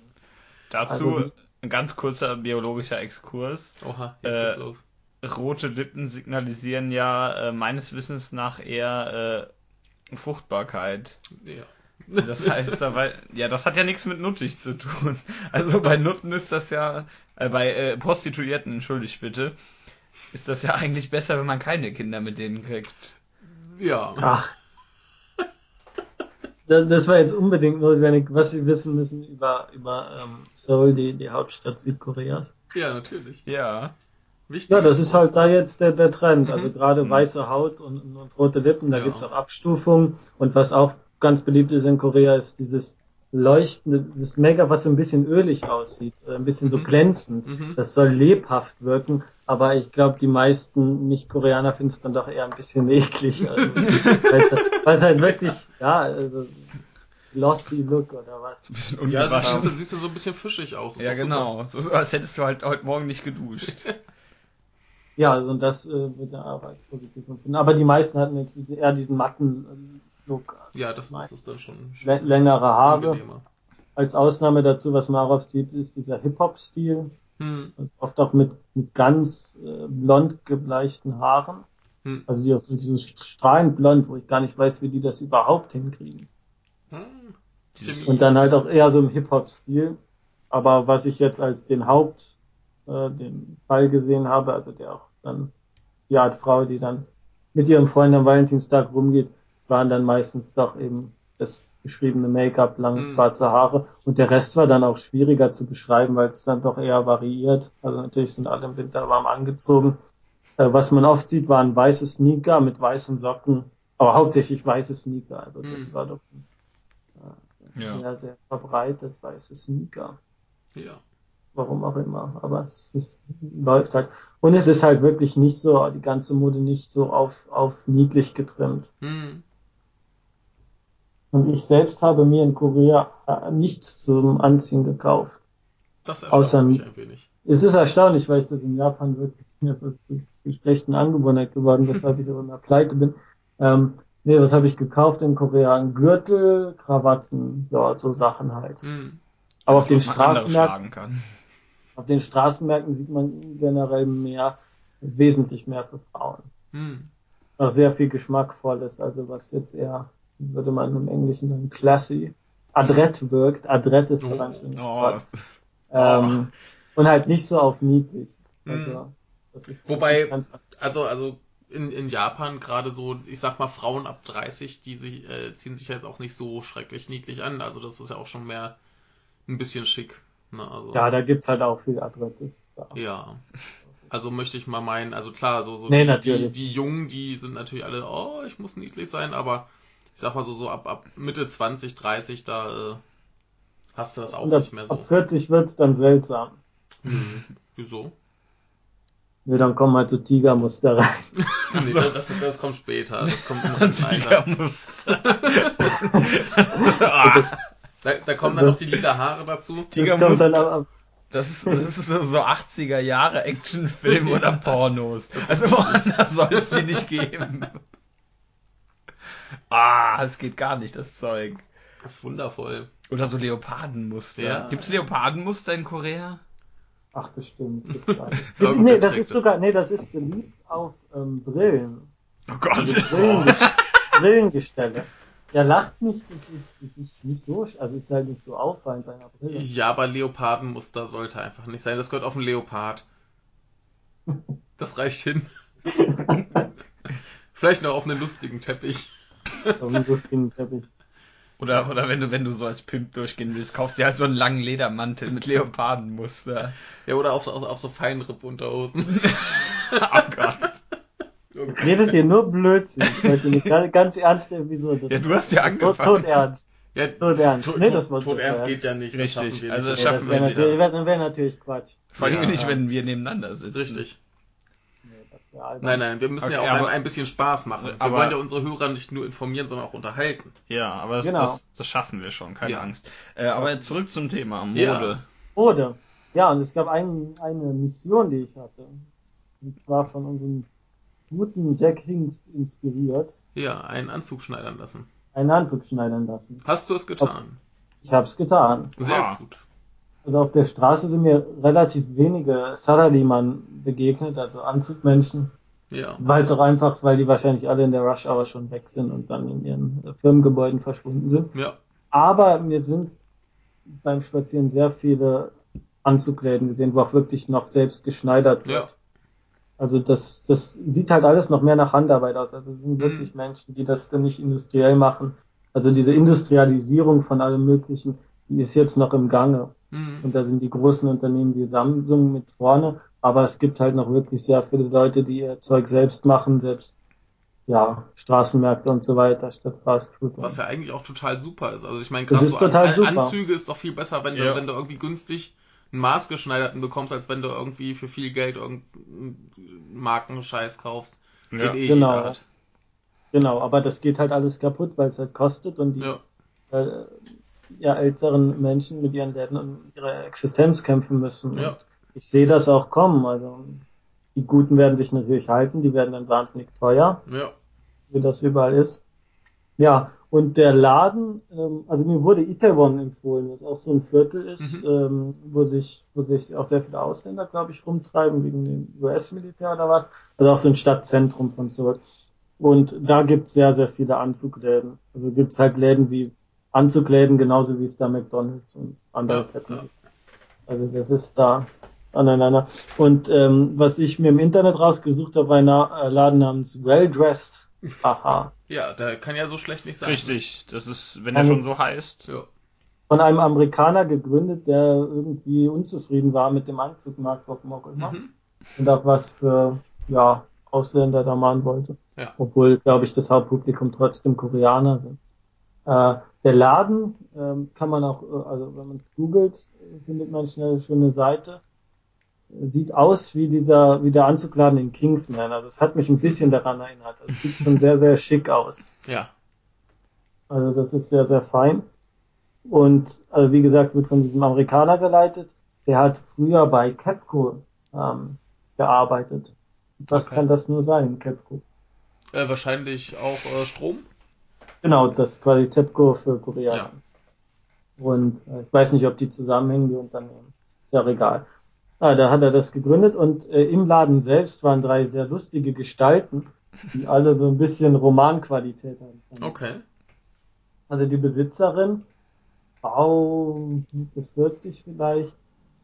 Speaker 3: Dazu also, ein ganz kurzer biologischer Exkurs.
Speaker 2: Oha, jetzt äh, geht's los.
Speaker 3: Rote Lippen signalisieren ja äh, meines Wissens nach eher äh, Fruchtbarkeit.
Speaker 2: Ja.
Speaker 3: Das heißt dabei, ja, das hat ja nichts mit nuttig zu tun. Also bei Nutten ist das ja, äh, bei äh, Prostituierten, entschuldigt bitte, ist das ja eigentlich besser, wenn man keine Kinder mit denen kriegt.
Speaker 2: Ja.
Speaker 1: Ach. Das war jetzt unbedingt notwendig, was Sie wissen müssen über, über ähm, Seoul, die, die Hauptstadt Südkoreas.
Speaker 2: Ja, natürlich.
Speaker 3: Ja.
Speaker 1: Wichtig. Ja, das ist halt da jetzt der, der Trend. Also mhm. Also gerade mhm. weiße Haut und, und, rote Lippen, da ja. gibt's auch Abstufungen. Und was auch ganz beliebt ist in Korea, ist dieses leuchtende, dieses Make-up, was so ein bisschen ölig aussieht, ein bisschen so mhm. glänzend. Mhm. Das soll lebhaft wirken, aber ich glaube, die meisten Nicht-Koreaner finden es dann doch eher ein bisschen *laughs* eklig. Also, weil es halt wirklich, ja, also, glossy Look oder was.
Speaker 2: Ja, siehst du, siehst du so ein bisschen fischig aus.
Speaker 3: ja, genau. So, als hättest du halt heute Morgen nicht geduscht. *laughs*
Speaker 1: ja, also und das äh, wird der aber als positiv empfinden. Aber die meisten hatten jetzt eher diesen matten Look.
Speaker 2: Ja, das, ist dann schon
Speaker 1: längere Haare. Angenehmer. Als Ausnahme dazu, was auch oft sieht, ist dieser Hip-Hop-Stil. Hm. Also oft auch mit, mit ganz äh, blond gebleichten Haaren. Hm. Also die aus dieses strahlend blond, wo ich gar nicht weiß, wie die das überhaupt hinkriegen. Hm. Und dann halt auch eher so im Hip-Hop-Stil. Aber was ich jetzt als den Haupt, äh, den Fall gesehen habe, also der auch dann die Art Frau, die dann mit ihrem Freund am Valentinstag rumgeht, waren dann meistens doch eben das beschriebene Make-up, lange mhm. schwarze Haare und der Rest war dann auch schwieriger zu beschreiben, weil es dann doch eher variiert. Also natürlich sind alle im Winter warm angezogen. Äh, was man oft sieht, waren weiße Sneaker mit weißen Socken, aber hauptsächlich weiße Sneaker. Also das mhm. war doch äh, ja. sehr, sehr verbreitet, weiße Sneaker.
Speaker 2: Ja.
Speaker 1: Warum auch immer, aber es ist, läuft halt. Und es ist halt wirklich nicht so, die ganze Mode nicht so auf, auf niedlich getrimmt. Mhm. Und ich selbst habe mir in Korea äh, nichts zum Anziehen gekauft.
Speaker 2: Das erstaunt mich ein wenig.
Speaker 1: Es ist erstaunlich, weil ich das in Japan wirklich *laughs* das schlechten Angewohnheit geworden, weshalb ich auch in der Pleite bin. Ähm, nee, was habe ich gekauft in Korea? Ein Gürtel, Krawatten, ja, so Sachen halt. Hm. Aber auf den Straßenmärkten, auf den Straßenmärkten sieht man generell mehr, wesentlich mehr für Frauen. Hm. Auch sehr viel geschmackvolles, also was jetzt eher würde man im Englischen sagen, classy, adrett wirkt. Adrett ist oh, ein schönes oh. Wort. Ähm, Und halt nicht so auf niedlich. Also, das ist
Speaker 2: Wobei- Also, also in, in Japan gerade so, ich sag mal, Frauen ab 30, die sich, äh, ziehen sich jetzt auch nicht so schrecklich niedlich an. Also das ist ja auch schon mehr ein bisschen schick. Ne? Also,
Speaker 1: ja, da gibt's halt auch viel Adrettes. Da.
Speaker 2: ja. Also möchte ich mal meinen, also klar, so, so
Speaker 1: Nee,
Speaker 2: die, die, die Jungen, die sind natürlich alle, oh, ich muss niedlich sein, aber ich sag mal so, so ab, ab Mitte 20, 30, da äh, hast du das auch
Speaker 1: Und ab,
Speaker 2: nicht mehr so.
Speaker 1: ab 40 wird's dann seltsam.
Speaker 2: Hm. Wieso?
Speaker 1: Nee, dann kommen halt so Tigermuster rein. *laughs*
Speaker 2: Nee, das, das, das kommt später. Das kommt im. *laughs*
Speaker 3: Tigermuster. *laughs*
Speaker 2: Da, da kommen dann noch die lila Haare dazu.
Speaker 1: Das kommt
Speaker 3: Tigermuster.
Speaker 1: dann ab, ab,
Speaker 3: Das ist, das ist so so 80er Jahre Actionfilm oder Pornos. Also woanders soll es die nicht geben. Ah, es geht gar nicht, das Zeug.
Speaker 2: Das ist wundervoll.
Speaker 3: Oder so Leopardenmuster.
Speaker 2: Ja.
Speaker 3: Gibt's Leopardenmuster in Korea?
Speaker 1: ach bestimmt. *laughs* Gibt's.
Speaker 2: Irgendein
Speaker 1: nee, das ist sogar, nee, das ist beliebt auf ähm, Brillen.
Speaker 3: Oh Gott.
Speaker 1: Also Brillengest *laughs* Brillengestelle. Ja, lacht nicht, das ist, das ist nicht so, also ist halt nicht so auffallend bei einer Brille.
Speaker 2: Ja, aber Leopardenmuster sollte einfach nicht sein. Das gehört auf einen Leopard. Das reicht hin. *laughs* Vielleicht noch auf einen lustigen Teppich.
Speaker 1: Auf einem lustigen Teppich.
Speaker 3: Oder, oder wenn du, wenn du so als Pimp durchgehen willst, kaufst dir halt so einen langen Ledermantel mit Leopardenmuster.
Speaker 2: Ja, oder auf, so- auf, auf so Feinripp-Unterhosen. *laughs*
Speaker 3: Oh Gott. *laughs*
Speaker 1: Redet hier nur Blödsinn. Heute eine ganz, ganz ernste Episode.
Speaker 3: Ja, du hast ja
Speaker 1: tot,
Speaker 3: angefangen.
Speaker 1: tot ernst.
Speaker 2: Ja,
Speaker 1: Tot ernst.
Speaker 2: tot,
Speaker 1: Nee, das war
Speaker 2: tot, tot
Speaker 1: tot
Speaker 2: ernst geht ja nicht.
Speaker 3: Richtig,
Speaker 2: Das schaffen wir
Speaker 3: also
Speaker 2: nicht.
Speaker 3: das schaffen
Speaker 1: das
Speaker 3: wir
Speaker 1: wäre
Speaker 3: nicht.
Speaker 1: natürlich, wär, wär natürlich Quatsch.
Speaker 3: Vor allem
Speaker 2: Ja.
Speaker 3: nicht, wenn wir nebeneinander sitzen.
Speaker 2: Richtig.
Speaker 1: Das.
Speaker 2: Nein, nein, wir müssen
Speaker 3: Okay,
Speaker 2: ja auch
Speaker 3: aber-
Speaker 2: ein, ein bisschen Spaß machen. Wir
Speaker 3: aber-
Speaker 2: wollen ja unsere Hörer nicht nur informieren, sondern auch unterhalten.
Speaker 3: Ja, aber das,
Speaker 1: Genau.
Speaker 3: das, das schaffen wir schon, keine
Speaker 2: Ja.
Speaker 3: Angst. Äh, aber zurück zum Thema, Mode.
Speaker 2: Ja.
Speaker 1: Mode. Ja, und es gab ein, eine Mission, die ich hatte. Und zwar von unserem guten Jack Hinks inspiriert,
Speaker 2: Ja, einen Anzug schneidern lassen.
Speaker 1: einen Anzug schneidern lassen.
Speaker 2: Hast du es getan?
Speaker 1: Ich habe es getan.
Speaker 2: Sehr
Speaker 3: Ah.
Speaker 2: gut.
Speaker 1: Also auf der Straße sind mir relativ wenige Saraliman begegnet, also Anzugmenschen,
Speaker 2: Ja.
Speaker 1: weil es auch einfach, weil die wahrscheinlich alle in der Rush Hour schon weg sind und dann in ihren Firmengebäuden verschwunden sind.
Speaker 2: Ja.
Speaker 1: Aber mir sind beim Spazieren sehr viele Anzugläden gesehen, wo auch wirklich noch selbst geschneidert wird.
Speaker 2: Ja.
Speaker 1: Also das, das sieht halt alles noch mehr nach Handarbeit aus. Also es sind
Speaker 2: Mhm.
Speaker 1: wirklich Menschen, die das dann nicht industriell machen. Also diese Industrialisierung von allem Möglichen, die ist jetzt noch im Gange.
Speaker 2: Mhm.
Speaker 1: Und da sind die großen Unternehmen wie Samsung mit vorne. Aber es gibt halt noch wirklich sehr viele Leute, die ihr Zeug selbst machen, selbst ja, Straßenmärkte und so weiter, statt Fast Food.
Speaker 2: Was ja eigentlich auch total super ist. Also ich meine,
Speaker 1: Das
Speaker 2: gerade
Speaker 1: ist
Speaker 2: so
Speaker 1: total
Speaker 2: An. Anzüge ist doch viel besser, wenn du,
Speaker 3: Ja.
Speaker 2: wenn du irgendwie günstig einen maßgeschneiderten bekommst, als wenn du irgendwie für viel Geld irgendeinen Markenscheiß kaufst,
Speaker 3: Ja.
Speaker 2: den eh
Speaker 1: Genau.
Speaker 2: jeder hat.
Speaker 1: Genau, aber das geht halt alles kaputt, weil es halt kostet und die
Speaker 2: Ja.
Speaker 1: äh, ja, älteren Menschen mit ihren Läden um ihre Existenz kämpfen müssen.
Speaker 2: Ja.
Speaker 1: Und ich sehe das auch kommen. Also die Guten werden sich natürlich halten, die werden dann wahnsinnig teuer,
Speaker 2: Ja.
Speaker 1: wie das überall ist. Ja, und der Laden, ähm, also mir wurde Itaewon empfohlen, was auch so ein Viertel ist,
Speaker 2: Mhm.
Speaker 1: ähm, wo sich, wo sich auch sehr viele Ausländer, glaube ich, rumtreiben, wegen dem US-Militär oder was. Also auch so ein Stadtzentrum von Seoul. Und da gibt's sehr, sehr viele Anzugläden. Also gibt's halt Läden wie Anzugläden, genauso wie es da McDonalds und andere
Speaker 2: Ja,
Speaker 1: Ketten
Speaker 2: ja.
Speaker 1: gibt. Also das ist da aneinander. Und ähm, was ich mir im Internet rausgesucht habe, war ein äh, Laden namens Well Dressed. Haha.
Speaker 2: Ja, der kann ja so schlecht nicht sein.
Speaker 3: Richtig, das ist, wenn
Speaker 1: Kann
Speaker 3: er
Speaker 1: ich-
Speaker 3: schon so heißt.
Speaker 2: Ja.
Speaker 1: Von einem Amerikaner gegründet, der irgendwie unzufrieden war mit dem Anzugmarkt, warum auch immer.
Speaker 2: Mhm.
Speaker 1: Und auch was für ja, Ausländer da machen wollte.
Speaker 2: Ja.
Speaker 1: Obwohl, glaube ich, das Hauptpublikum trotzdem Koreaner sind. Äh, der Laden ähm, kann man auch, äh, also wenn man es googelt, äh, findet man schnell schon eine Seite. Sieht aus wie dieser, wie der Anzugladen in Kingsman. Also es hat mich ein bisschen daran erinnert. Es sieht schon sehr, sehr schick aus.
Speaker 2: Ja.
Speaker 1: Also das ist sehr, sehr fein. Und also wie gesagt, wird von diesem Amerikaner geleitet. Der hat früher bei Capco ähm, gearbeitet. Was
Speaker 2: Okay.
Speaker 1: kann das nur sein, Capco?
Speaker 2: Äh, wahrscheinlich auch äh, Strom.
Speaker 1: Genau, das ist quasi TEPCO für Korea.
Speaker 2: Ja.
Speaker 1: Und äh, ich weiß nicht, ob die zusammenhängen, die Unternehmen. Ist ja auch egal. Ah, da hat er das gegründet und äh, im Laden selbst waren drei sehr lustige Gestalten, die alle so ein bisschen Romanqualität haben.
Speaker 2: Okay.
Speaker 1: Also die Besitzerin, Frau bis 40 vielleicht,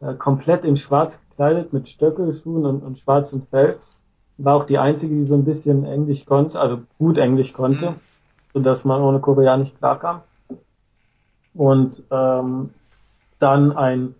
Speaker 1: äh, komplett in schwarz gekleidet mit Stöckelschuhen und, und schwarzem Fell. War auch die einzige, die so ein bisschen Englisch konnte, also gut Englisch konnte,
Speaker 2: Mhm.
Speaker 1: sodass man ohne Koreanisch klarkam. Und ähm, dann ein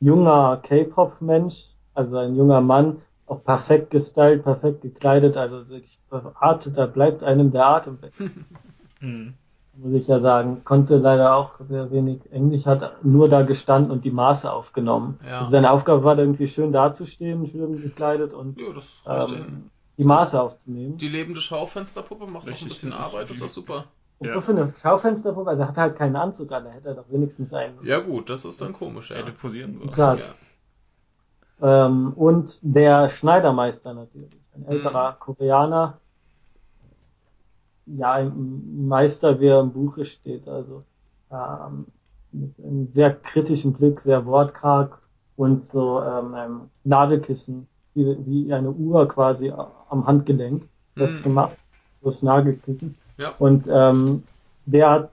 Speaker 1: junger K-Pop-Mensch, also ein junger Mann, auch perfekt gestylt, perfekt gekleidet, also wirklich Art, da bleibt einem der Atem weg *laughs*
Speaker 3: Hm.
Speaker 1: muss ich ja sagen, konnte leider auch sehr wenig Englisch, hat nur da gestanden und die Maße aufgenommen.
Speaker 2: Ja.
Speaker 1: Also seine Aufgabe war irgendwie schön dazustehen, schön gekleidet und
Speaker 2: Ja, das
Speaker 1: ähm, die Maße aufzunehmen.
Speaker 2: Die lebende Schaufensterpuppe macht noch ein
Speaker 3: Richtig,
Speaker 2: bisschen
Speaker 3: das ist
Speaker 2: Arbeit, ist
Speaker 3: wie-
Speaker 2: doch super.
Speaker 1: Und
Speaker 3: Ja.
Speaker 1: so für eine Schaufensterpuppe, also er hat halt keinen Anzug an, da hätte er doch wenigstens einen.
Speaker 2: Ja gut, das ist dann komisch, ja.
Speaker 3: Hätte posieren sollen.
Speaker 1: Klar.
Speaker 2: Ja.
Speaker 1: Ähm, und der Schneidermeister natürlich, ein
Speaker 2: Mhm.
Speaker 1: älterer Koreaner. Ja, ein Meister, wie er im Buche steht, also ähm, mit einem sehr kritischen Blick, sehr wortkarg und so ähm, einem Nagelkissen, wie, wie eine Uhr quasi am Handgelenk, das
Speaker 2: Mhm.
Speaker 1: gemacht, das Nagelkissen.
Speaker 2: Ja.
Speaker 1: Und ähm, der hat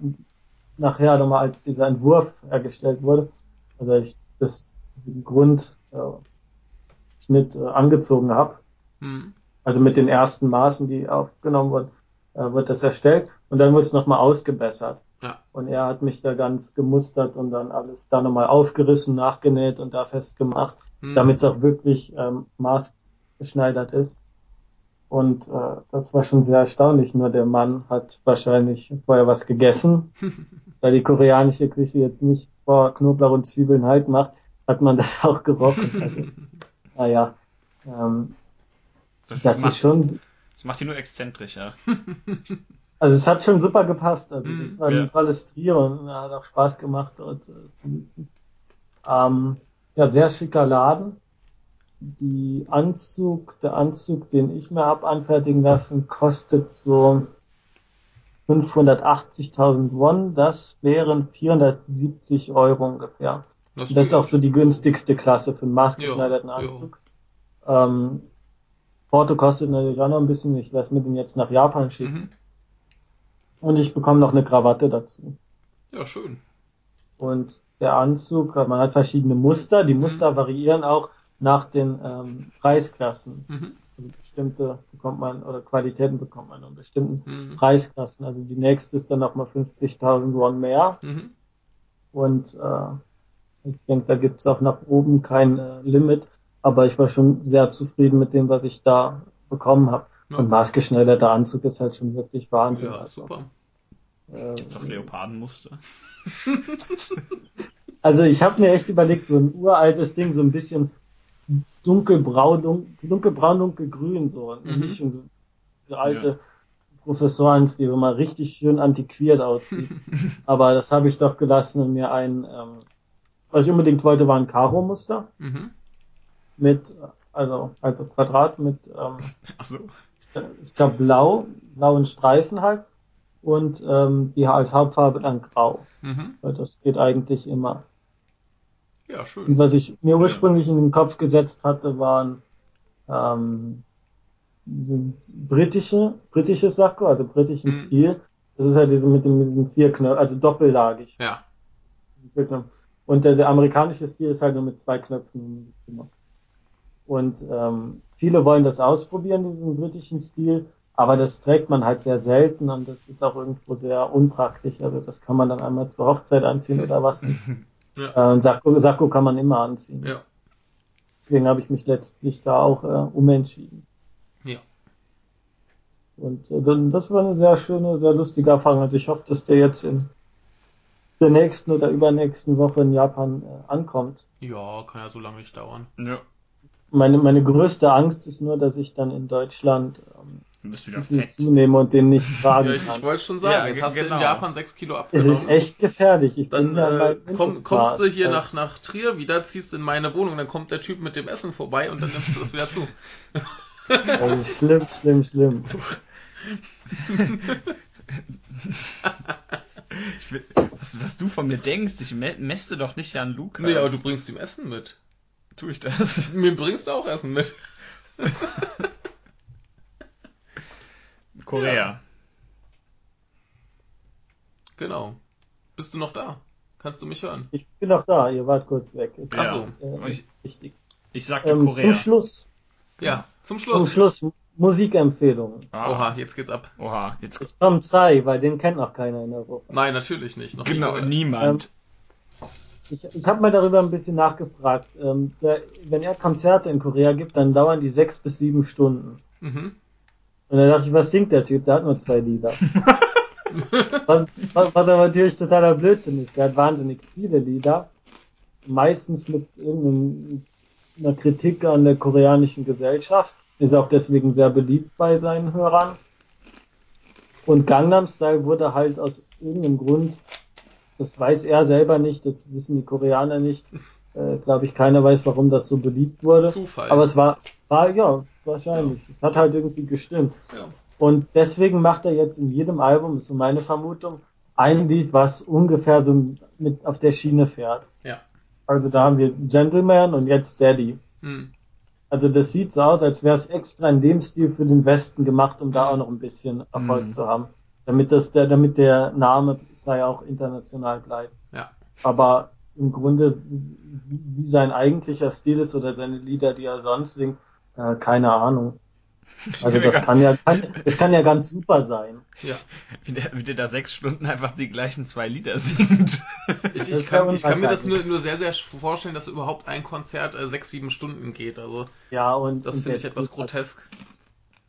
Speaker 1: nachher nochmal, als dieser Entwurf ergestellt wurde, also ich das diesen Grundschnitt äh, angezogen habe,
Speaker 2: Hm.
Speaker 1: also mit den ersten Maßen, die aufgenommen wurden, äh, wird das erstellt und dann wird es nochmal ausgebessert.
Speaker 2: Ja.
Speaker 1: Und er hat mich da ganz gemustert und dann alles da nochmal aufgerissen, nachgenäht und da festgemacht,
Speaker 2: Hm.
Speaker 1: damit es auch wirklich ähm, maßgeschneidert ist. Und äh, das war schon sehr erstaunlich. Nur der Mann hat wahrscheinlich vorher was gegessen, *laughs* da die koreanische Küche jetzt nicht vor Knoblauch und Zwiebeln halt macht, hat man das auch gerochen. Also, *laughs* naja, ähm,
Speaker 3: Das,
Speaker 1: das
Speaker 3: macht,
Speaker 1: ist schon,
Speaker 3: das macht ihn nur exzentrischer. *laughs*
Speaker 1: also es hat schon super gepasst. Also
Speaker 2: Mhm,
Speaker 1: das war ein
Speaker 3: ja.
Speaker 1: tolles Trio und hat auch Spaß gemacht dort äh, zu. Ähm, ja, sehr schicker Laden. Die Anzug, der Anzug, den ich mir hab anfertigen lassen, kostet so 580.000 Won. Das wären 470 Euro ungefähr.
Speaker 2: Das,
Speaker 1: Das ist auch so die günstigste Klasse für einen maßgeschneiderten
Speaker 2: ja.
Speaker 1: Anzug. Ähm, Porto kostet natürlich auch noch ein bisschen. Ich lasse mir den jetzt nach Japan schicken.
Speaker 2: Mhm.
Speaker 1: Und ich bekomme noch eine Krawatte dazu.
Speaker 2: Ja, schön.
Speaker 1: Und der Anzug, man hat verschiedene Muster. Die Muster variieren auch nach den ähm, Preisklassen.
Speaker 2: Mhm.
Speaker 1: Also bestimmte bekommt man, oder Qualitäten bekommt man in bestimmten
Speaker 2: Mhm.
Speaker 1: Preisklassen. Also die nächste ist dann nochmal 50.000 Won mehr.
Speaker 2: Mhm.
Speaker 1: Und äh, ich denke, da gibt's auch nach oben kein äh, Limit. Aber ich war schon sehr zufrieden mit dem, was ich da bekommen habe.
Speaker 2: Ja.
Speaker 1: Und maßgeschneiderter Anzug ist halt schon wirklich Wahnsinn.
Speaker 2: Ja,
Speaker 1: Also,
Speaker 2: super.
Speaker 1: äh,
Speaker 3: Gibt's auch Leopardenmuster? *laughs*
Speaker 1: Also ich habe mir echt überlegt, so ein uraltes Ding, so ein bisschen dunkelbraun, dun dunkelbraun, dunkelgrün, so eine
Speaker 2: Mhm.
Speaker 1: Mischung, so, so alte Professorenstil, wo man richtig schön antiquiert aussieht. *laughs* Aber das habe ich doch gelassen und mir ein, ähm, was ich unbedingt wollte, war ein Karo-Muster
Speaker 2: Mhm.
Speaker 1: mit, also, also Quadrat mit, ähm,
Speaker 3: Achso.
Speaker 1: ich glaube blau, blauen Streifen halt und ähm, die als Hauptfarbe dann grau.
Speaker 2: Mhm.
Speaker 1: Weil Das geht eigentlich immer.
Speaker 2: Ja,
Speaker 1: Und
Speaker 2: schön.
Speaker 1: was ich mir ursprünglich in den Kopf gesetzt hatte, waren ähm, sind britische, britische Sakko, also britischen
Speaker 2: Mhm.
Speaker 1: Stil. Das ist halt diese mit dem, mit dem vier Knöpfen, also doppellagig.
Speaker 2: Ja.
Speaker 1: Und der, der amerikanische Stil ist halt nur mit zwei Knöpfen. Und ähm, viele wollen das ausprobieren, diesen britischen Stil, aber das trägt man halt sehr selten und das ist auch irgendwo sehr unpraktisch. Also das kann man dann einmal zur Hochzeit anziehen oder was. *laughs*
Speaker 2: Ja.
Speaker 1: Äh, Sakko, Sakko kann man immer anziehen.
Speaker 2: Ja.
Speaker 1: Deswegen habe ich mich letztlich da auch äh, umentschieden.
Speaker 2: Ja.
Speaker 1: Und äh, dann- das war eine sehr schöne, sehr lustige Erfahrung. Also ich hoffe, dass der jetzt in der nächsten oder übernächsten Woche in Japan äh, ankommt.
Speaker 2: Ja, kann ja so lange nicht dauern.
Speaker 3: Ja.
Speaker 1: Meine, meine größte Angst ist nur, dass ich dann in Deutschland ähm,
Speaker 3: Dann bist du wieder fett.
Speaker 1: zunehme und den nicht *laughs* tragen
Speaker 2: Ja, ich, ich wollte schon sagen,
Speaker 3: Ja,
Speaker 2: jetzt hast du
Speaker 3: genau.
Speaker 2: in Japan 6 Kilo
Speaker 1: es
Speaker 2: abgenommen.
Speaker 1: ist echt gefährlich. Ich
Speaker 2: Dann äh, komm, kommst du hier
Speaker 1: Äh,
Speaker 2: nach, nach Trier wieder, ziehst in meine Wohnung, dann kommt der Typ mit dem Essen vorbei und dann nimmst du das wieder zu.
Speaker 1: Also schlimm, schlimm, schlimm. *laughs*
Speaker 3: Ich will, was, was du von mir denkst, ich me mäste doch nicht Jan Lukas.
Speaker 2: Nee, aber du bringst ihm Essen mit.
Speaker 3: Tue ich das?
Speaker 2: Mir bringst du auch Essen mit. *laughs*
Speaker 3: Korea.
Speaker 2: Genau. Bist du noch da? Kannst du mich hören?
Speaker 1: Ich bin noch da, ihr wart kurz weg. Ist,
Speaker 2: Ach so.
Speaker 1: äh,
Speaker 3: Ich-
Speaker 1: wichtig.
Speaker 3: Ich sagte
Speaker 1: Ähm,
Speaker 3: Korea.
Speaker 1: zum Schluss,
Speaker 2: Ja, zum
Speaker 1: zum
Speaker 2: Schluss.
Speaker 1: Schluss Musikempfehlungen.
Speaker 3: Ah.
Speaker 2: Oha, jetzt geht's ab.
Speaker 3: Oha, jetzt
Speaker 1: Das ist Tom Tsai, weil den kennt noch keiner in Europa.
Speaker 2: Nein, natürlich nicht. Noch nie
Speaker 3: genau
Speaker 2: gehört.
Speaker 3: niemand.
Speaker 1: Ich, ich habe mal darüber ein bisschen nachgefragt. Ähm, der, wenn er Konzerte in Korea gibt, dann dauern die sechs bis sieben Stunden.
Speaker 2: Mhm.
Speaker 1: Und dann dachte ich, was singt der Typ? Der hat nur zwei Lieder. *laughs* was, was, was aber natürlich totaler Blödsinn ist. Der hat wahnsinnig viele Lieder. Meistens mit irgendeiner Kritik an der koreanischen Gesellschaft. Ist auch deswegen sehr beliebt bei seinen Hörern. Und Gangnam Style wurde halt aus irgendeinem Grund, das weiß er selber nicht, das wissen die Koreaner nicht, äh, glaube ich, keiner weiß, warum das so beliebt wurde.
Speaker 2: Zufall.
Speaker 1: Aber es war, war ja, wahrscheinlich. Es hat halt irgendwie gestimmt.
Speaker 2: ja.
Speaker 1: Und deswegen macht er jetzt in jedem Album, ist so meine Vermutung, ein Lied, was ungefähr so mit auf der Schiene fährt.
Speaker 2: Ja.
Speaker 1: Also da haben wir Gentleman und jetzt Daddy.
Speaker 2: Hm.
Speaker 1: Also das sieht so aus, als wäre es extra in dem Stil für den Westen gemacht, um da auch noch ein bisschen Erfolg
Speaker 3: Mhm.
Speaker 1: zu haben. Damit das der, damit der Name sei auch international bleibt.
Speaker 2: Ja.
Speaker 1: Aber im Grunde, wie wie sein eigentlicher Stil ist oder seine Lieder, die er sonst singt, äh, keine Ahnung. Also das kann ja, kann, das kann ja ganz super sein.
Speaker 2: Ja.
Speaker 3: Wie der, wie der da sechs Stunden einfach die gleichen zwei Lieder singt.
Speaker 2: Ich, ich, kann, ich kann mir das nur, nur sehr, sehr vorstellen, dass überhaupt ein Konzert äh, sechs, sieben Stunden geht. Also
Speaker 1: Ja, und
Speaker 2: das finde ich etwas
Speaker 1: Typ hat-
Speaker 2: grotesk.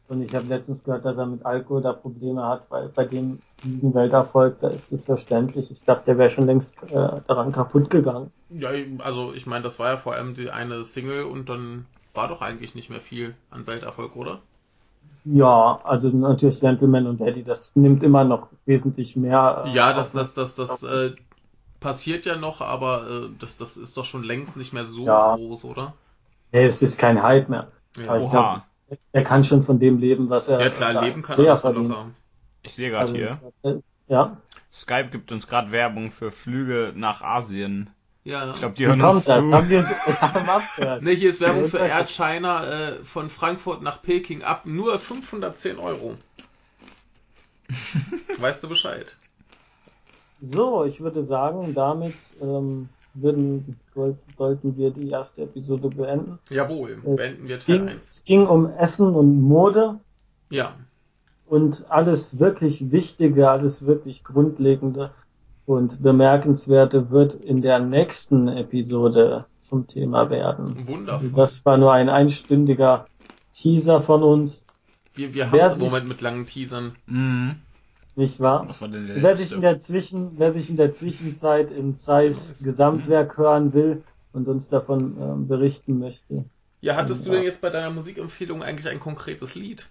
Speaker 1: Und ich habe letztens gehört, dass er mit Alkohol da Probleme hat, weil bei dem diesen Welterfolg, da ist es verständlich. Ich dachte, der wäre schon längst äh, daran kaputt gegangen.
Speaker 2: Ja, also ich meine, das war ja vor allem die eine Single und dann war doch eigentlich nicht mehr viel an Welterfolg, oder?
Speaker 1: Ja, also natürlich Gentleman und Daddy, das nimmt immer noch wesentlich mehr. äh,
Speaker 2: Ja, das, das, das, das äh, passiert ja noch, aber äh, das, das ist doch schon längst nicht mehr so
Speaker 1: Ja.
Speaker 2: groß, oder?
Speaker 1: Nee, es ist kein Hype mehr.
Speaker 2: Ja,
Speaker 1: glaub, er kann schon von dem leben, was er
Speaker 2: ja klar,
Speaker 1: da
Speaker 2: leben kann er
Speaker 1: verdient.
Speaker 2: locker.
Speaker 3: Ich sehe gerade
Speaker 1: Also,
Speaker 3: hier.
Speaker 1: ist- Ja,
Speaker 3: Skype gibt uns gerade Werbung für Flüge nach Asien.
Speaker 2: Ja.
Speaker 3: Ich glaube, die
Speaker 1: wie
Speaker 3: hören
Speaker 1: kommt
Speaker 3: uns
Speaker 1: das?
Speaker 3: zu.
Speaker 1: Haben wir uns haben abgehört.
Speaker 2: Ne, hier ist Werbung für Air China äh, von Frankfurt nach Peking ab nur 510 Euro. *laughs* weißt du Bescheid?
Speaker 1: So, ich würde sagen, damit ähm, würden, sollten wir die erste Episode beenden.
Speaker 2: Jawohl,
Speaker 1: Es
Speaker 2: beenden wir Teil
Speaker 1: ging,
Speaker 2: 1.
Speaker 1: es ging um Essen und Mode
Speaker 2: Ja,
Speaker 1: und alles wirklich Wichtige, alles wirklich Grundlegende und Bemerkenswerte wird in der nächsten Episode zum Thema werden.
Speaker 2: Wundervoll.
Speaker 1: das war nur ein einstündiger Teaser von uns,
Speaker 2: Wir, wir haben es im Moment mit langen Teasern.
Speaker 3: Mhm.
Speaker 1: nicht wahr?
Speaker 3: Was war denn der
Speaker 1: Wer sich
Speaker 3: letzte?
Speaker 1: in der Zwischen, wer sich in der Zwischenzeit in Sais Gesamtwerk hören will und uns davon ähm, berichten möchte.
Speaker 2: Ja, hattest du denn jetzt bei deiner Musikempfehlung eigentlich ein konkretes Lied?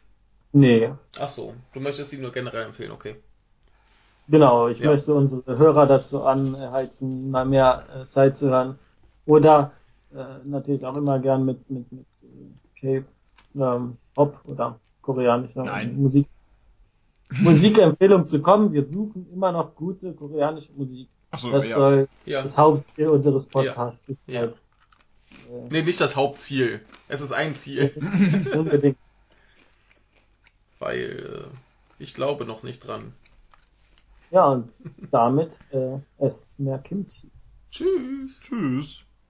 Speaker 1: Nee,
Speaker 2: Ach so, du möchtest sie nur generell empfehlen, okay.
Speaker 1: Genau. Ich
Speaker 2: Ja.
Speaker 1: möchte unsere Hörer dazu anheizen, mal mehr äh, Zeit zu hören. Oder äh, natürlich auch immer gern mit, mit, mit äh, K-Pop oder koreanischer
Speaker 3: Nein.
Speaker 1: Musik. Musikempfehlung zu kommen. Wir suchen immer noch gute koreanische Musik.
Speaker 3: Achso,
Speaker 1: Das
Speaker 3: ja.
Speaker 1: soll
Speaker 2: Ja.
Speaker 1: das Hauptziel unseres Podcasts ist.
Speaker 2: Ja.
Speaker 1: Halt,
Speaker 2: Nee, nicht das Hauptziel. Es ist ein Ziel.
Speaker 1: äh, *laughs* unbedingt.
Speaker 2: Weil äh, ich glaube noch nicht dran.
Speaker 1: Ja, und damit äh, esst mehr Kimchi.
Speaker 2: Tschüss.
Speaker 3: Tschüss.